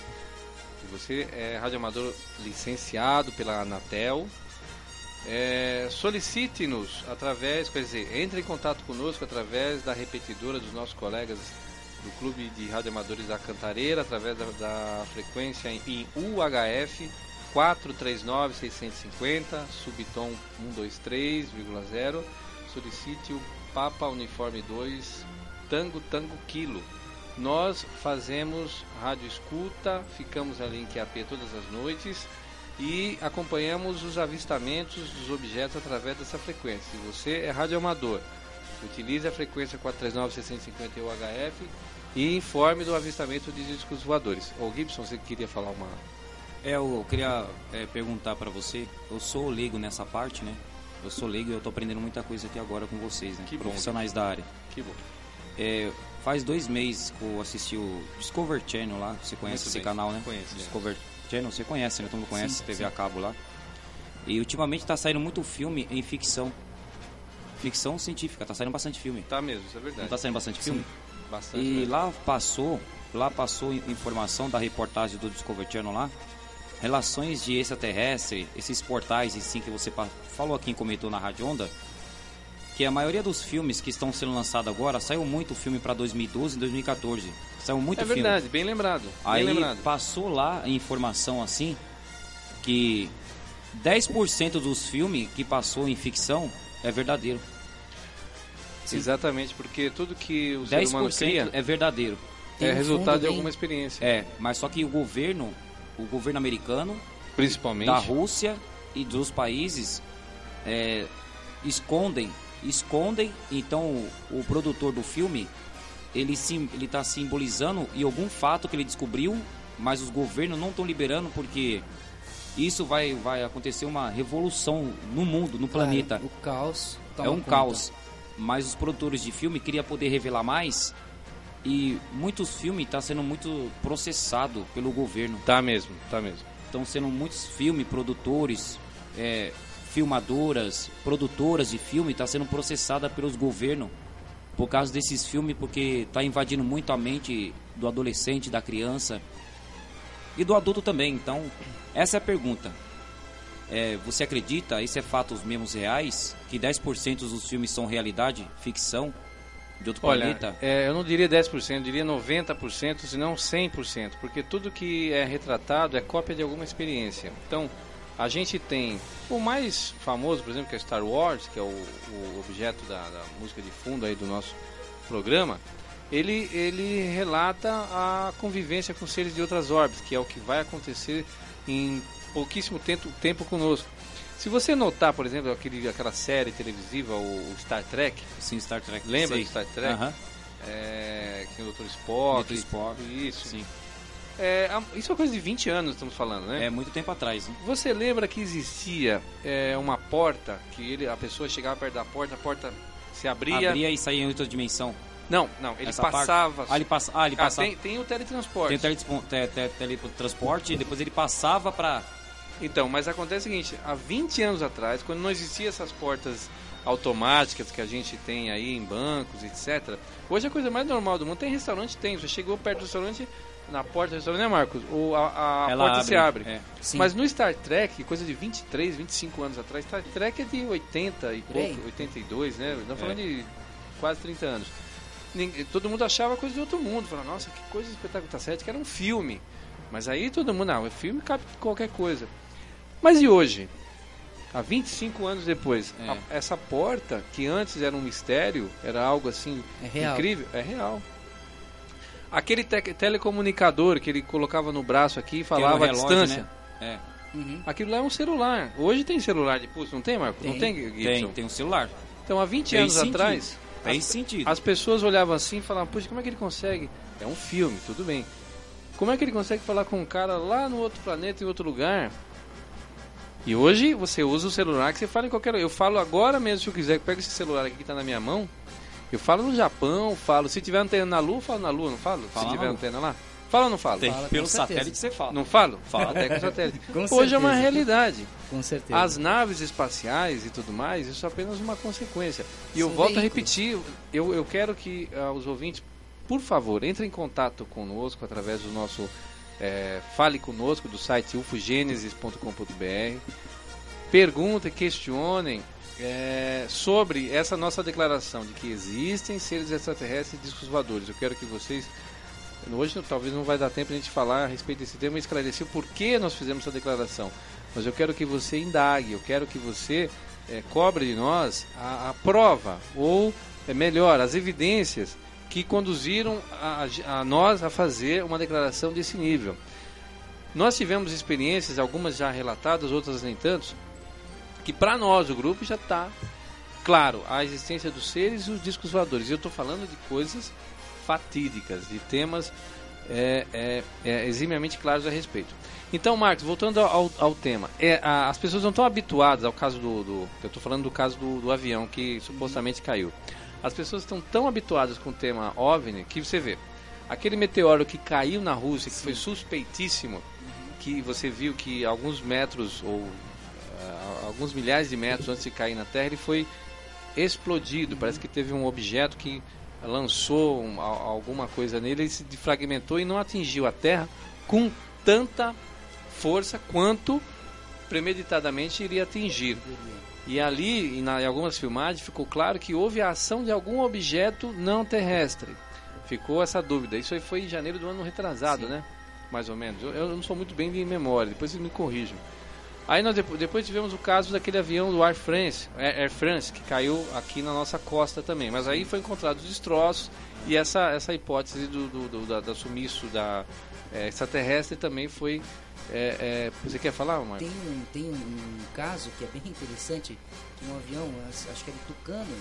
você é radioamador licenciado pela Anatel, é, Solicite-nos através, quer dizer, entre em contato conosco através da repetidora dos nossos colegas do Clube de Radioamadores da Cantareira, através da, da frequência em, em UHF 439-650, subtom 123,0. Solicite o Papa Uniforme 2 Tango Tango Kilo. Nós fazemos rádio escuta, ficamos ali em QAP todas as noites e acompanhamos os avistamentos dos objetos através dessa frequência. Se você é radioamador, utilize a frequência 439-650 UHF e informe do avistamento de discos voadores. Ô Gibson, você queria falar uma... É, eu queria é, perguntar para você, eu sou leigo nessa parte, né? Eu sou leigo e eu tô aprendendo muita coisa aqui agora com vocês, né? Que Profissionais bom, da área. Que bom. É, faz dois meses que eu assisti o Discover Channel lá, você conhece Muito esse bem. canal, né? Conheço. Discover Channel, você conhece, né? Todo mundo conhece, sim, TV sim. a cabo lá. E ultimamente está saindo muito filme em ficção. Ficção científica, tá saindo bastante filme. Tá mesmo, isso é verdade. Não tá saindo bastante filme? Sim, bastante. E mesmo. lá passou, lá passou informação da reportagem do Discover Channel lá, relações de extraterrestre, esses portais assim que você falou aqui, comentou na Rádio Onda, que a maioria dos filmes que estão sendo lançados agora saiu muito filme para 2012 e 2014. Saiu muito é filme. É verdade, bem lembrado. Bem Aí lembrado. passou lá a informação assim que 10% dos filmes que passou em ficção é verdadeiro. Sim. Exatamente, porque tudo que o ser humano cria é verdadeiro. é resultado de alguma experiência. É, mas só que o governo, o governo americano, principalmente da Rússia e dos países é, escondem escondem, então o, o produtor do filme ele sim, ele está simbolizando e algum fato que ele descobriu, mas os governos não estão liberando porque isso vai vai acontecer uma revolução no mundo, no claro, planeta. O caos. É um conta. caos. Mas os produtores de filme queriam poder revelar mais e muitos filmes estão tá sendo muito processado pelo governo. Tá mesmo, tá mesmo. Estão sendo muitos filmes, produtores, é, filmadoras, produtoras de filme está sendo processada pelos governos por causa desses filmes, porque está invadindo muito a mente do adolescente, da criança e do adulto também. Então, essa é a pergunta. É, você acredita, isso é fatos mesmos reais, que 10% dos filmes são realidade, ficção, de outro Olha, planeta? É, eu não diria 10%, eu diria 90%, se não 100%, porque tudo que é retratado é cópia de alguma experiência. Então, a gente tem o mais famoso, por exemplo, que é Star Wars, que é o, o objeto da, da, música de fundo aí do nosso programa. Ele, ele relata a convivência com seres de outras órbitas, que é o que vai acontecer em pouquíssimo tempo, tempo conosco. Se você notar, por exemplo, aquele, aquela série televisiva, o, Star Trek. Sim, Star Trek. Lembra do Star Trek? -huh. é, que o Dr. Spock. Dr. Spock. Isso. Sim. É, isso é coisa de 20 anos, estamos falando, né? É muito tempo atrás. Né? Você lembra que existia é, uma porta, que ele, a pessoa chegava perto da porta, a porta se abria. Abria e saía em outra dimensão. Não, não, ele Essa passava. Ah, ele, passa... ah, ele ah, passava. Tem, tem, o teletransporte. Tem o teletransporte, te, te, teletransporte e depois ele passava para. Então, mas acontece o seguinte: há 20 anos atrás, quando não existiam essas portas automáticas que a gente tem aí em bancos, etc. Hoje é a coisa mais normal do mundo. Tem restaurante, tem. Você chegou perto do restaurante, na porta do restaurante, né, Marcos? O, a, a porta abre, se abre. É. Mas no Star Trek, coisa de 23, 25 anos atrás, Star Trek é de 80 e pouco, 82, né? Estamos falando é. de quase 30 anos. Todo mundo achava coisa de outro mundo. Falava, nossa, que coisa espetacular. Tá certo que era um filme. Mas aí todo mundo, não, é filme cabe qualquer coisa. Mas e hoje? Há 25 anos depois, é. a, essa porta, que antes era um mistério, era algo assim é incrível, é real. Aquele te telecomunicador que ele colocava no braço aqui e falava relógio, a distância. Né? É. Uhum. Aquilo lá é um celular. Hoje tem celular de pulso, não tem, Marco? Tem. Não tem, Gibson? Tem, tem um celular. Então, há 20 anos sentido. atrás, tem as, sentido. as pessoas olhavam assim e falavam, puxa, como é que ele consegue? É um filme, tudo bem. Como é que ele consegue falar com um cara lá no outro planeta, em outro lugar? E hoje você usa o celular que você fala em qualquer. Eu falo agora mesmo, se eu quiser, pega esse celular aqui que está na minha mão, eu falo no Japão, falo. Se tiver antena na Lua, eu falo na Lua, não falo? Fala se tiver antena lá. Fala ou não fala? Tem. Fala, Pelo certeza. satélite você fala. Não falo? Fala. Até com satélite. [laughs] Com Hoje é uma certeza. realidade. Com certeza. As naves espaciais e tudo mais, isso é apenas uma consequência. E eu São volto a veículos. repetir, eu, eu quero que ah, os ouvintes, por favor, entrem em contato conosco através do nosso eh, Fale Conosco, do site ufogenesis.com.br. Perguntem, questionem eh, sobre essa nossa declaração de que existem seres extraterrestres e discos voadores. Eu quero que vocês Hoje talvez não vai dar tempo a gente falar a respeito desse tema e esclarecer o porquê nós fizemos essa declaração. Mas eu quero que você indague, eu quero que você eh, cobre de nós a, a prova, ou é melhor, as evidências que conduziram a, a- nós a fazer uma declaração desse nível. Nós tivemos experiências, algumas já relatadas, outras nem tantos, que para nós, o grupo, já está claro a existência dos seres e os discos voadores. Eu estou falando de coisas fatídicas, de temas é, é, é, eximiamente claros a respeito. Então, Marcos, voltando ao, ao tema, é, a- as pessoas não estão habituadas ao caso do, do- eu estou falando do caso do, do avião que supostamente caiu. As pessoas estão tão habituadas com o tema OVNI que você vê aquele meteoro que caiu na Rússia, que foi suspeitíssimo, que você viu que alguns metros ou ah, alguns milhares de metros antes de cair na Terra ele foi explodido. Parece que teve um objeto que lançou um- alguma coisa nele, ele se fragmentou e não atingiu a Terra com tanta força quanto premeditadamente iria atingir. E ali, em algumas filmagens, ficou claro que houve a ação de algum objeto não terrestre. Ficou essa dúvida. Isso aí foi em janeiro do ano retrasado, né? Mais ou menos. Eu, eu não sou muito bem de memória, depois me corrijam. Aí nós depo- depois tivemos o caso daquele avião do Air France, Air Air France, que caiu aqui na nossa costa também. Mas aí foi encontrado os destroços e essa, essa hipótese do, do, do, da, da sumiço da é, extraterrestre também foi. é, é, você quer falar, Marcos? Tem um, tem um, caso que é bem interessante, que um avião, acho que era Tucano,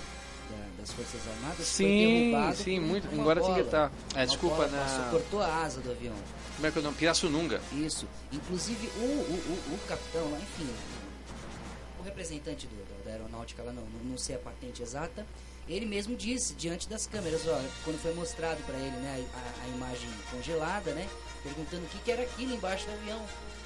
da- das Forças Armadas, foi Sim, derrubado sim, muito. uma Em Guaratinguetá. bola. É, desculpa, bola na. passou, cortou a asa do avião. Como é que é o nome? Pirassununga. Isso. Inclusive o, o, o, o capitão lá, enfim, o representante do, da- aeronáutica lá, não, não, não sei a patente exata, ele mesmo disse diante das câmeras, ó, quando foi mostrado para ele né, a, a imagem congelada, né, perguntando o que, que era aquilo embaixo do avião.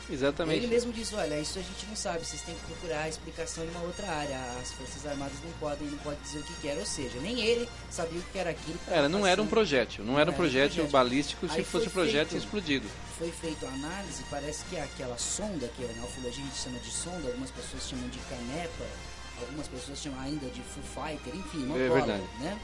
Exatamente. Ele mesmo disse, olha, isso a gente não sabe, vocês têm que procurar a explicação em uma outra área. As Forças Armadas não podem, não pode dizer o que, que era, ou seja, nem ele sabia o que era aquilo. Era, não era um projétil. Não era um Era um projétil projétil. balístico. Se Aí fosse um projétil, feito- explodido. foi feita a análise, parece que aquela sonda, que na ufologia a gente chama de sonda, algumas pessoas chamam de canepa, algumas pessoas chamam ainda de Foo Fighter, enfim, uma É bola, verdade. né?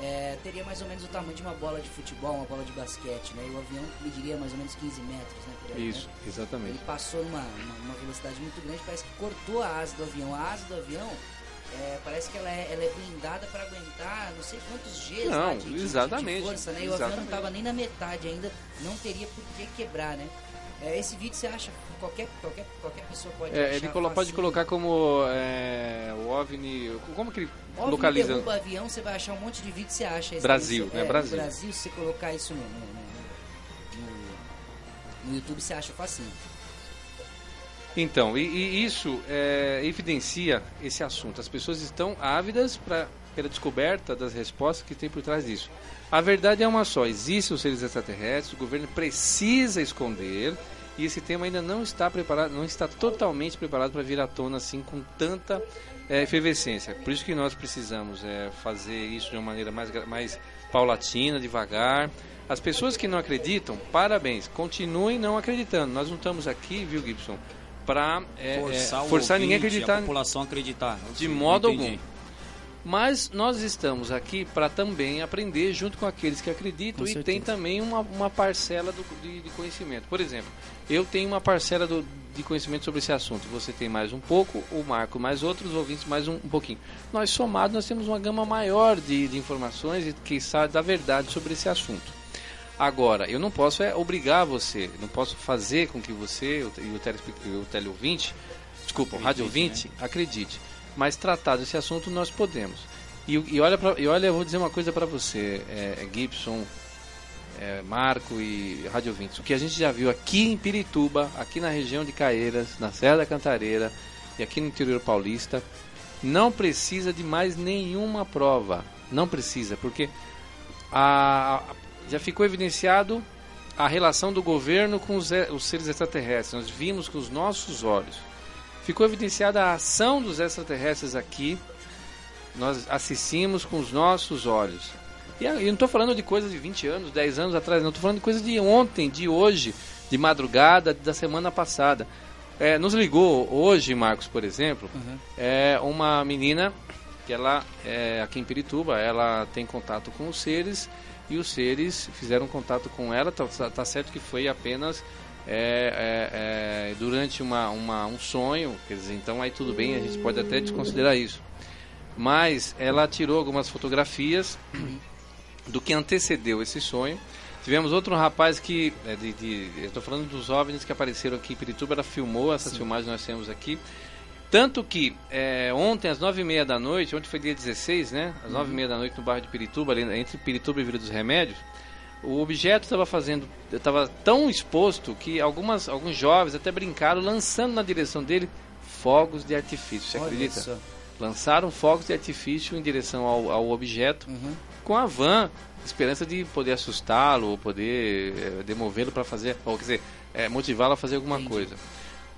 É, teria mais ou menos o tamanho de uma bola de futebol, uma bola de basquete, né? E o avião mediria mais ou menos 15 metros, né? Aí, Isso, né? exatamente. Ele passou numa, numa, velocidade muito grande, parece que cortou a asa do avião. A asa do avião, é, parece que ela é, ela é blindada para aguentar não sei quantos Gs Não, lá de, de- de- exatamente, de força, né? E o avião não exatamente. estava nem na metade ainda, não teria por que quebrar, né? É, esse vídeo você acha, qualquer, qualquer, qualquer pessoa pode É, ele colo- pode colocar como é, o OVNI. Como que ele Óbvio, localiza? derruba avião, você vai achar um monte de vídeo, você acha. Esse Brasil, né? É, Brasil. Brasil, se você colocar isso no, no, no- no- YouTube, você acha facinho. Então, e, e isso é, evidencia esse assunto. As pessoas estão ávidas pra, pela descoberta das respostas que tem por trás disso. A verdade é uma só: existem os seres extraterrestres, o governo precisa esconder e esse tema ainda não está preparado, não está totalmente preparado para vir à tona assim com tanta é, efervescência. Por isso que nós precisamos é, fazer isso de uma maneira mais, mais paulatina, devagar. As pessoas que não acreditam, parabéns, continuem não acreditando. Nós não estamos aqui, viu, Gibson, para Forçar, o forçar ninguém a acreditar A população acreditar. de modo algum. Mas nós estamos aqui para também aprender junto com aqueles que acreditam Com e certeza. tem também uma, uma parcela do- de, de conhecimento. Por exemplo, eu tenho uma parcela do- de conhecimento sobre esse assunto. Você tem mais um pouco, o Marco mais outros, os ouvintes mais um, um pouquinho. Nós somados nós temos uma gama maior de, de informações e que sabe da verdade sobre esse assunto. Agora, eu não posso é obrigar você, não posso fazer com que você o- e o, telespe- o teleouvinte, desculpa, o rádio ouvinte, acredite. Mas tratar desse assunto nós podemos. E, e olha, pra, e olha, eu vou dizer uma coisa para você, é, é Gibson, é, Marco e rádio ouvintes. O que a gente já viu aqui em Pirituba, aqui na região de Caeiras, na Serra da Cantareira e aqui no interior paulista, não precisa de mais nenhuma prova. Não precisa, porque a, a- já ficou evidenciado a relação do governo com os, os seres extraterrestres. Nós vimos com os nossos olhos. Ficou evidenciada a ação dos extraterrestres aqui. Nós assistimos com os nossos olhos. E eu não estou falando de coisas de 20 anos, 10 anos atrás, não estou falando de coisas de ontem, de hoje, de madrugada, da semana passada. É, nos ligou hoje, Marcos, por exemplo, uhum. é uma menina que ela é aqui em Pirituba, ela tem contato com os seres e os seres fizeram contato com ela. Tá, tá, tá certo que foi apenas é, é, é, durante uma, uma, um sonho, quer dizer, então aí tudo bem, a gente pode até desconsiderar isso. Mas ela tirou algumas fotografias do que antecedeu esse sonho. Tivemos outro rapaz que, é, de, de, eu estou falando dos OVNIs que apareceram aqui em Pirituba, ela filmou essas Sim. filmagens nós temos aqui. Tanto que é, ontem, às nove e meia da noite, ontem foi dia 16, né? Às nove e meia da noite no bairro de Pirituba, ali entre Pirituba e Vila dos Remédios, o objeto estava fazendo, estava tão exposto que algumas, alguns jovens até brincaram lançando na direção dele fogos de artifício. Você Olha acredita? Isso. Lançaram fogos de artifício em direção ao, ao objeto uhum. com a van, esperança de poder assustá-lo ou poder é, demovê-lo para fazer, ou quer dizer, é, motivá-lo a fazer alguma Entendi. coisa.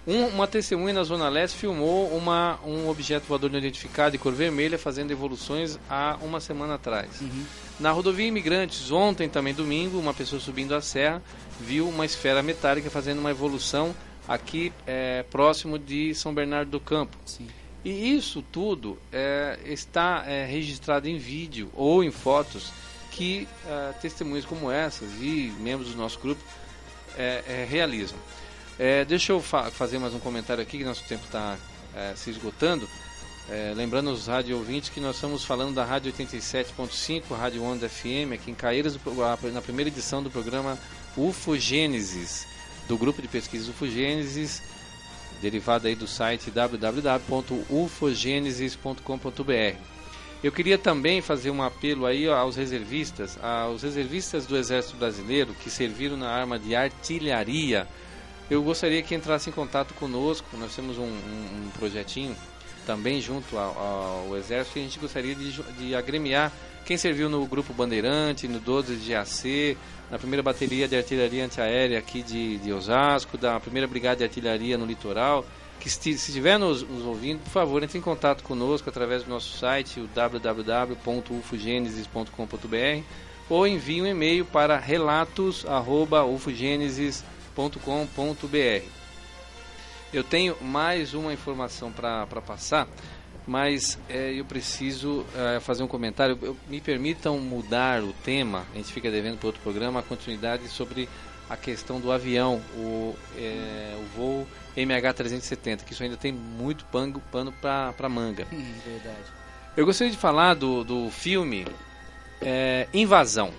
Um, uma testemunha na Zona Leste filmou uma, um objeto voador não identificado de cor vermelha fazendo evoluções há uma semana atrás. Uhum. Na rodovia Imigrantes, ontem também domingo, uma pessoa subindo a serra viu uma esfera metálica fazendo uma evolução aqui é, próximo de São Bernardo do Campo. Sim. E isso tudo é, está é, registrado em vídeo ou em fotos que é, testemunhas como essas e membros do nosso grupo é, é, realizam. É, deixa eu fa fazer mais um comentário aqui, que nosso tempo está é, se esgotando. É, lembrando os rádio ouvintes que nós estamos falando da Rádio 87.5, Rádio Onda FM, aqui em Caeiras, na primeira edição do programa Ufogênesis, do grupo de pesquisa Ufogênesis, derivado aí do site www.ufogenesis.com.br. Eu queria também fazer um apelo aí aos reservistas, aos reservistas do Exército Brasileiro que serviram na arma de artilharia eu gostaria que entrasse em contato conosco. Nós temos um, um, um projetinho também junto ao, ao, Exército e a gente gostaria de, de agremiar quem serviu no Grupo Bandeirante, no 12 de AC, na primeira bateria de artilharia antiaérea aqui de, de Osasco, da primeira brigada de artilharia no litoral. Que se estiver nos, nos, ouvindo, por favor, entre em contato conosco através do nosso site, o www.ufogenesis.com.br ou envie um e-mail para relatos@ufogenesis.com www.radiocultura.com.br. Eu tenho mais uma informação para passar, mas é, eu preciso é, fazer um comentário. Eu, me permitam mudar o tema, a gente fica devendo para outro programa, a continuidade sobre a questão do avião, o, é, o voo MH370, que isso ainda tem muito pano, pano para manga. Verdade. Eu gostaria de falar do, do filme é, Invasão.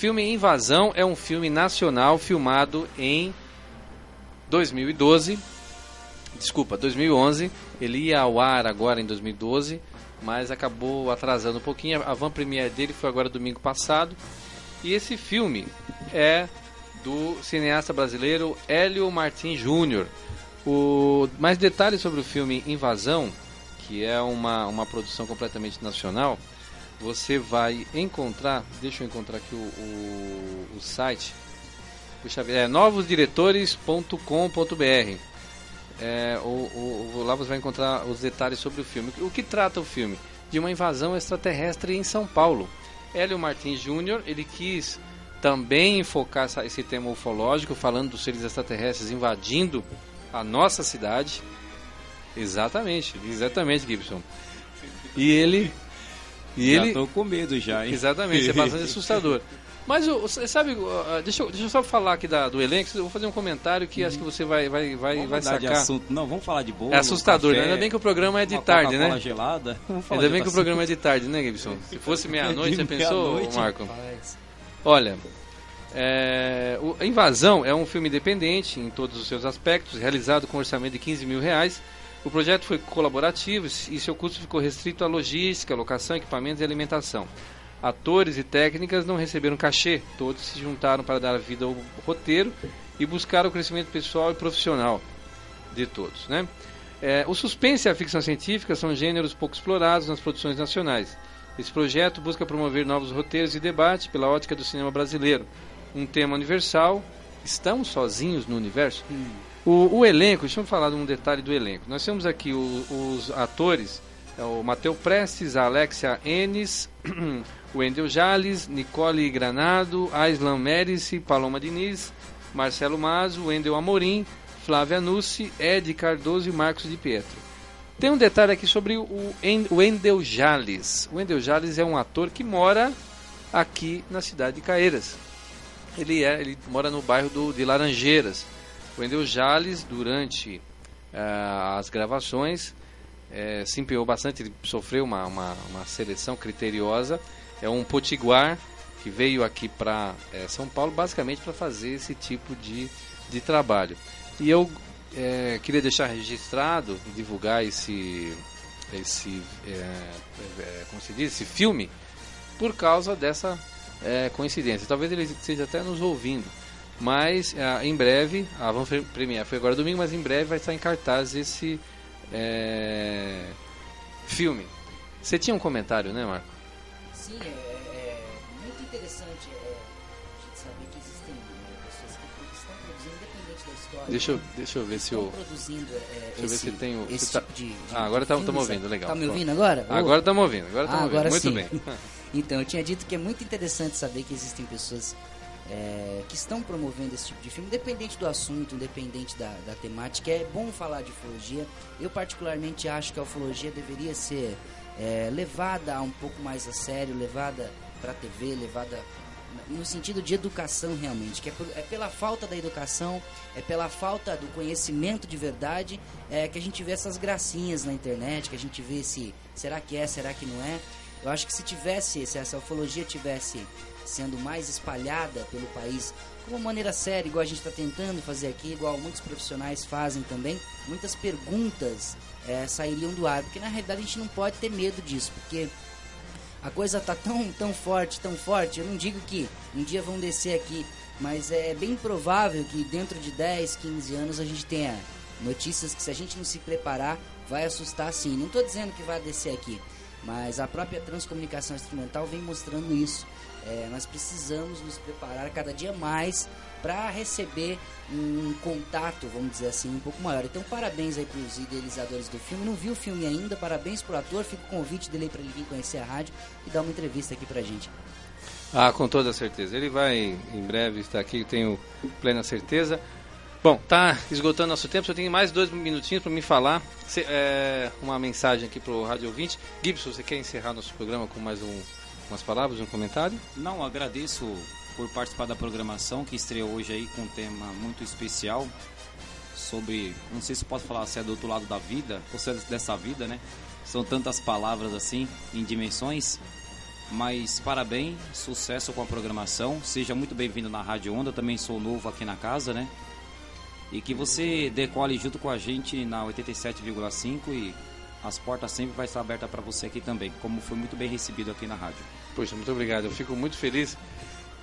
Filme Invasão é um filme nacional filmado em 2012. Desculpa, 2011. Ele ia ao ar agora em 2012, mas acabou atrasando um pouquinho. A van premiere dele foi agora domingo passado. E esse filme é do cineasta brasileiro Hélio Martins Júnior. O mais detalhes sobre o filme Invasão, que é uma, uma produção completamente nacional, você vai encontrar, deixa eu encontrar aqui o, o, o site, puxa, é novosdiretores.com.br. É, o, o, lá você vai encontrar os detalhes sobre o filme. O que trata o filme? De uma invasão extraterrestre em São Paulo. Hélio Martins Jr., ele quis também enfocar essa, esse tema ufológico, falando dos seres extraterrestres invadindo a nossa cidade. Exatamente, exatamente, Gibson. E ele e já ele... tô com medo já, hein? Exatamente, é bastante [laughs] assustador. Mas você sabe, deixa eu, deixa eu só falar aqui da, do elenco, eu vou fazer um comentário que acho que você vai, vai, vai, vamos vai sacar. assunto. Não, vamos falar de bolo. É assustador, né? Ainda bem que o programa é de tarde, né? gelada. [laughs] Ainda bem que o programa é de tarde, né, Gibson? [laughs] Se fosse meia-noite, você pensou, meia Marco? Olha, é, o, Invasão é um filme independente em todos os seus aspectos, realizado com um orçamento de 15 mil reais o projeto foi colaborativo e seu custo ficou restrito à logística, locação, equipamentos e alimentação. Atores e técnicas não receberam cachê, todos se juntaram para dar vida ao roteiro e buscar o crescimento pessoal e profissional de todos. Né? É, o suspense e a ficção científica são gêneros pouco explorados nas produções nacionais. Esse projeto busca promover novos roteiros e debate pela ótica do cinema brasileiro. um tema universal. Estamos sozinhos no universo? O, o elenco, deixa eu falar de um detalhe do elenco. Nós temos aqui o- os atores, é o Matheus Prestes, a Alexia Enes, [clears throat] Wendel Jales, Nicole Granado, Aislan Médici, Paloma Diniz, Marcelo Mazo, Wendel Amorim, Flávia Nussi, Ed Cardoso e Marcos de Pietro. Tem um detalhe aqui sobre o Wendel Jales. O Wendel Jales é um ator que mora aqui na cidade de Caeiras. Ele, é, ele mora no bairro do, de Laranjeiras. Wendel Jales, durante ah, as gravações, eh, se empenhou bastante, ele sofreu uma, uma, uma seleção criteriosa. É um potiguar que veio aqui para São Paulo basicamente para fazer esse tipo de, de trabalho. E eu eh, queria deixar registrado divulgar esse, esse eh, eh, como se diz, esse filme por causa dessa eh, coincidência. Talvez ele esteja até nos ouvindo. Mas ah, em breve, a vamos premiar foi agora domingo, mas em breve vai estar em cartaz esse eh, filme. Você tinha um comentário, né, Marco? Sim, é, é muito interessante é, a gente saber que existem é, pessoas que estão produzindo, independente da história. Deixa eu, né? deixa eu ver se eu. produzindo é, eu ver esse, se tem o- esse se tá- tipo de, de Ah, agora de tá- ouvindo, legal. Tá me ouvindo agora? Agora estamos ouvindo, agora Ah, estamos ouvindo. agora Muito sim. bem. [laughs] Então, eu tinha dito que é muito interessante saber que existem pessoas é, que estão promovendo esse tipo de filme, independente do assunto, independente da, da temática. É bom falar de ufologia. Eu, particularmente, acho que a ufologia deveria ser é, levada um pouco mais a sério, levada para a TV, levada no sentido de educação realmente, que é, por- é pela falta da educação, é pela falta do conhecimento de verdade é, que a gente vê essas gracinhas na internet, que a gente vê se será que é, será que não é. Eu acho que se tivesse, se essa ufologia tivesse sendo mais espalhada pelo país de uma maneira séria, igual a gente está tentando fazer aqui, igual muitos profissionais fazem também, muitas perguntas é, sairiam do ar, porque na realidade a gente não pode ter medo disso, porque a coisa tá tão, tão forte, tão forte. Eu não digo que um dia vão descer aqui, mas é bem provável que dentro de 10, 15 anos a gente tenha notícias que se a gente não se preparar, vai assustar sim. Não estou dizendo que vai descer aqui, mas a própria transcomunicação instrumental vem mostrando isso. É, nós precisamos nos preparar cada dia mais para receber um contato, vamos dizer assim, um pouco maior. Então, parabéns aí para os idealizadores do filme. Não viu o filme ainda, parabéns pro ator. Fica o convite dele para ele vir conhecer a rádio e dar uma entrevista aqui pra gente. Ah, com toda certeza. Ele vai em breve estar aqui, tenho plena certeza. Bom, tá esgotando nosso tempo, só tenho mais dois minutinhos para me falar. Cê- é, uma mensagem aqui pro Rádio Ouvinte. Gibson, você quer encerrar nosso programa com mais um, umas palavras, um comentário? Não, agradeço por participar da programação que estreou hoje aí com um tema muito especial sobre, não sei se posso falar se é do outro lado da vida ou se é dessa vida, né? São tantas palavras assim, em dimensões. Mas parabéns, sucesso com a programação. Seja muito bem-vindo na Rádio Onda. Também sou novo aqui na casa, né? E que você decole junto com a gente na 87,5 e as portas sempre vai estar abertas para você aqui também, como foi muito bem recebido aqui na rádio. Poxa, muito obrigado. Eu fico muito feliz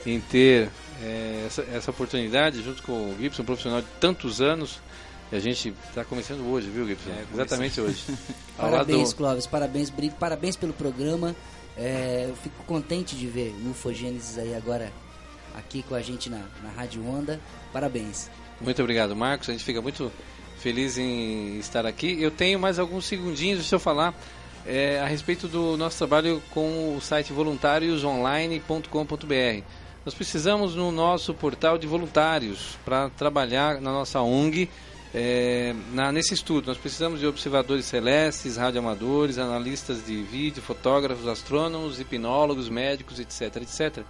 em ter eh, essa, essa oportunidade junto com o Gibson, um profissional de tantos anos. E a gente está começando hoje, viu, Gibson? É, Exatamente hoje. [laughs] Lado Parabéns, do- Clóvis, parabéns, Brito, parabéns pelo programa. É, eu fico contente de ver o Ufogênesis aí agora aqui com a gente na, na Rádio Onda. Parabéns. Muito obrigado, Marcos. A gente fica muito feliz em estar aqui. Eu tenho mais alguns segundinhos, deixa eu falar é, a respeito do nosso trabalho com o site voluntariosonline.com.br. Nós precisamos no nosso portal de voluntários para trabalhar na nossa ONG é, na- nesse estudo. Nós precisamos de observadores celestes, radioamadores, analistas de vídeo, fotógrafos, astrônomos, hipnólogos, médicos, etc, etc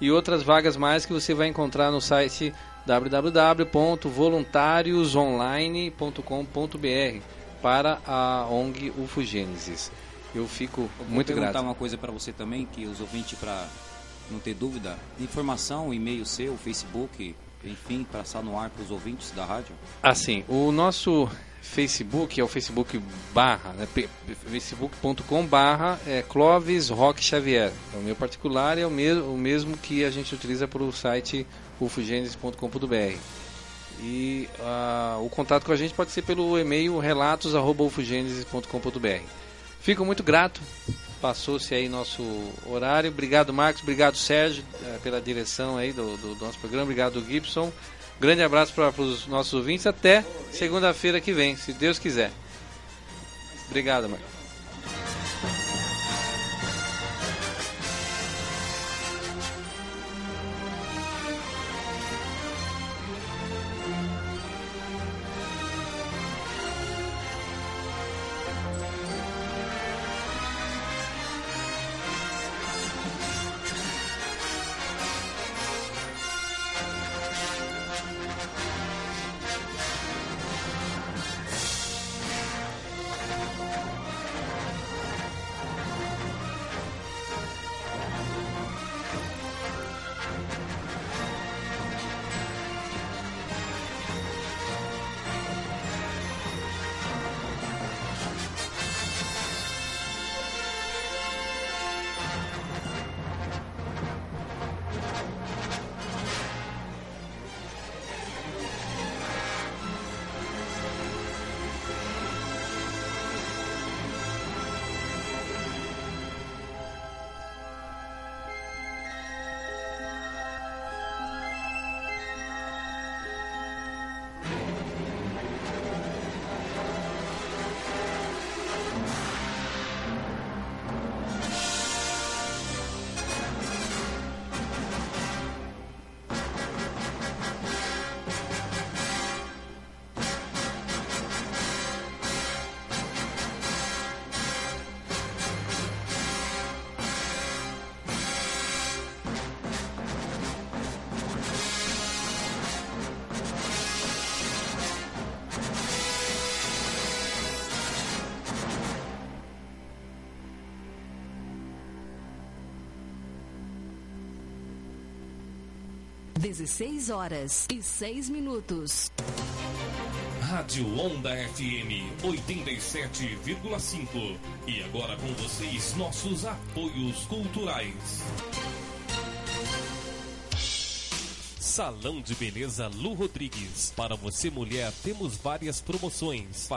e outras vagas mais que você vai encontrar no site www.voluntariosonline.com.br para a ONG UFO Gênesis. Eu fico Eu vou muito perguntar grato. uma coisa para você também, que os ouvintes, para não ter dúvida, informação, e-mail seu, Facebook, enfim, passar no ar para os ouvintes da rádio. Assim, o nosso Facebook é o Facebook barra, né, facebook.com barra é, Clóvis Roque Xavier. É o meu particular, é o, me o mesmo que a gente utiliza para o site ufogenesis.com.br. E ah, o contato com a gente pode ser pelo e-mail relatos.ufogenesis.com.br. Fico muito grato Passou-se aí nosso horário. Obrigado, Marcos. Obrigado, Sérgio, eh, pela direção aí do, do, do nosso programa. Obrigado, Gibson. Grande abraço para os nossos ouvintes. Até segunda-feira que vem, se Deus quiser. Obrigado, Marcos. Dezesseis horas e seis minutos. Rádio Onda FM 87,5. E agora com vocês, nossos apoios culturais. Salão de Beleza Lu Rodrigues. Para você, mulher, temos várias promoções.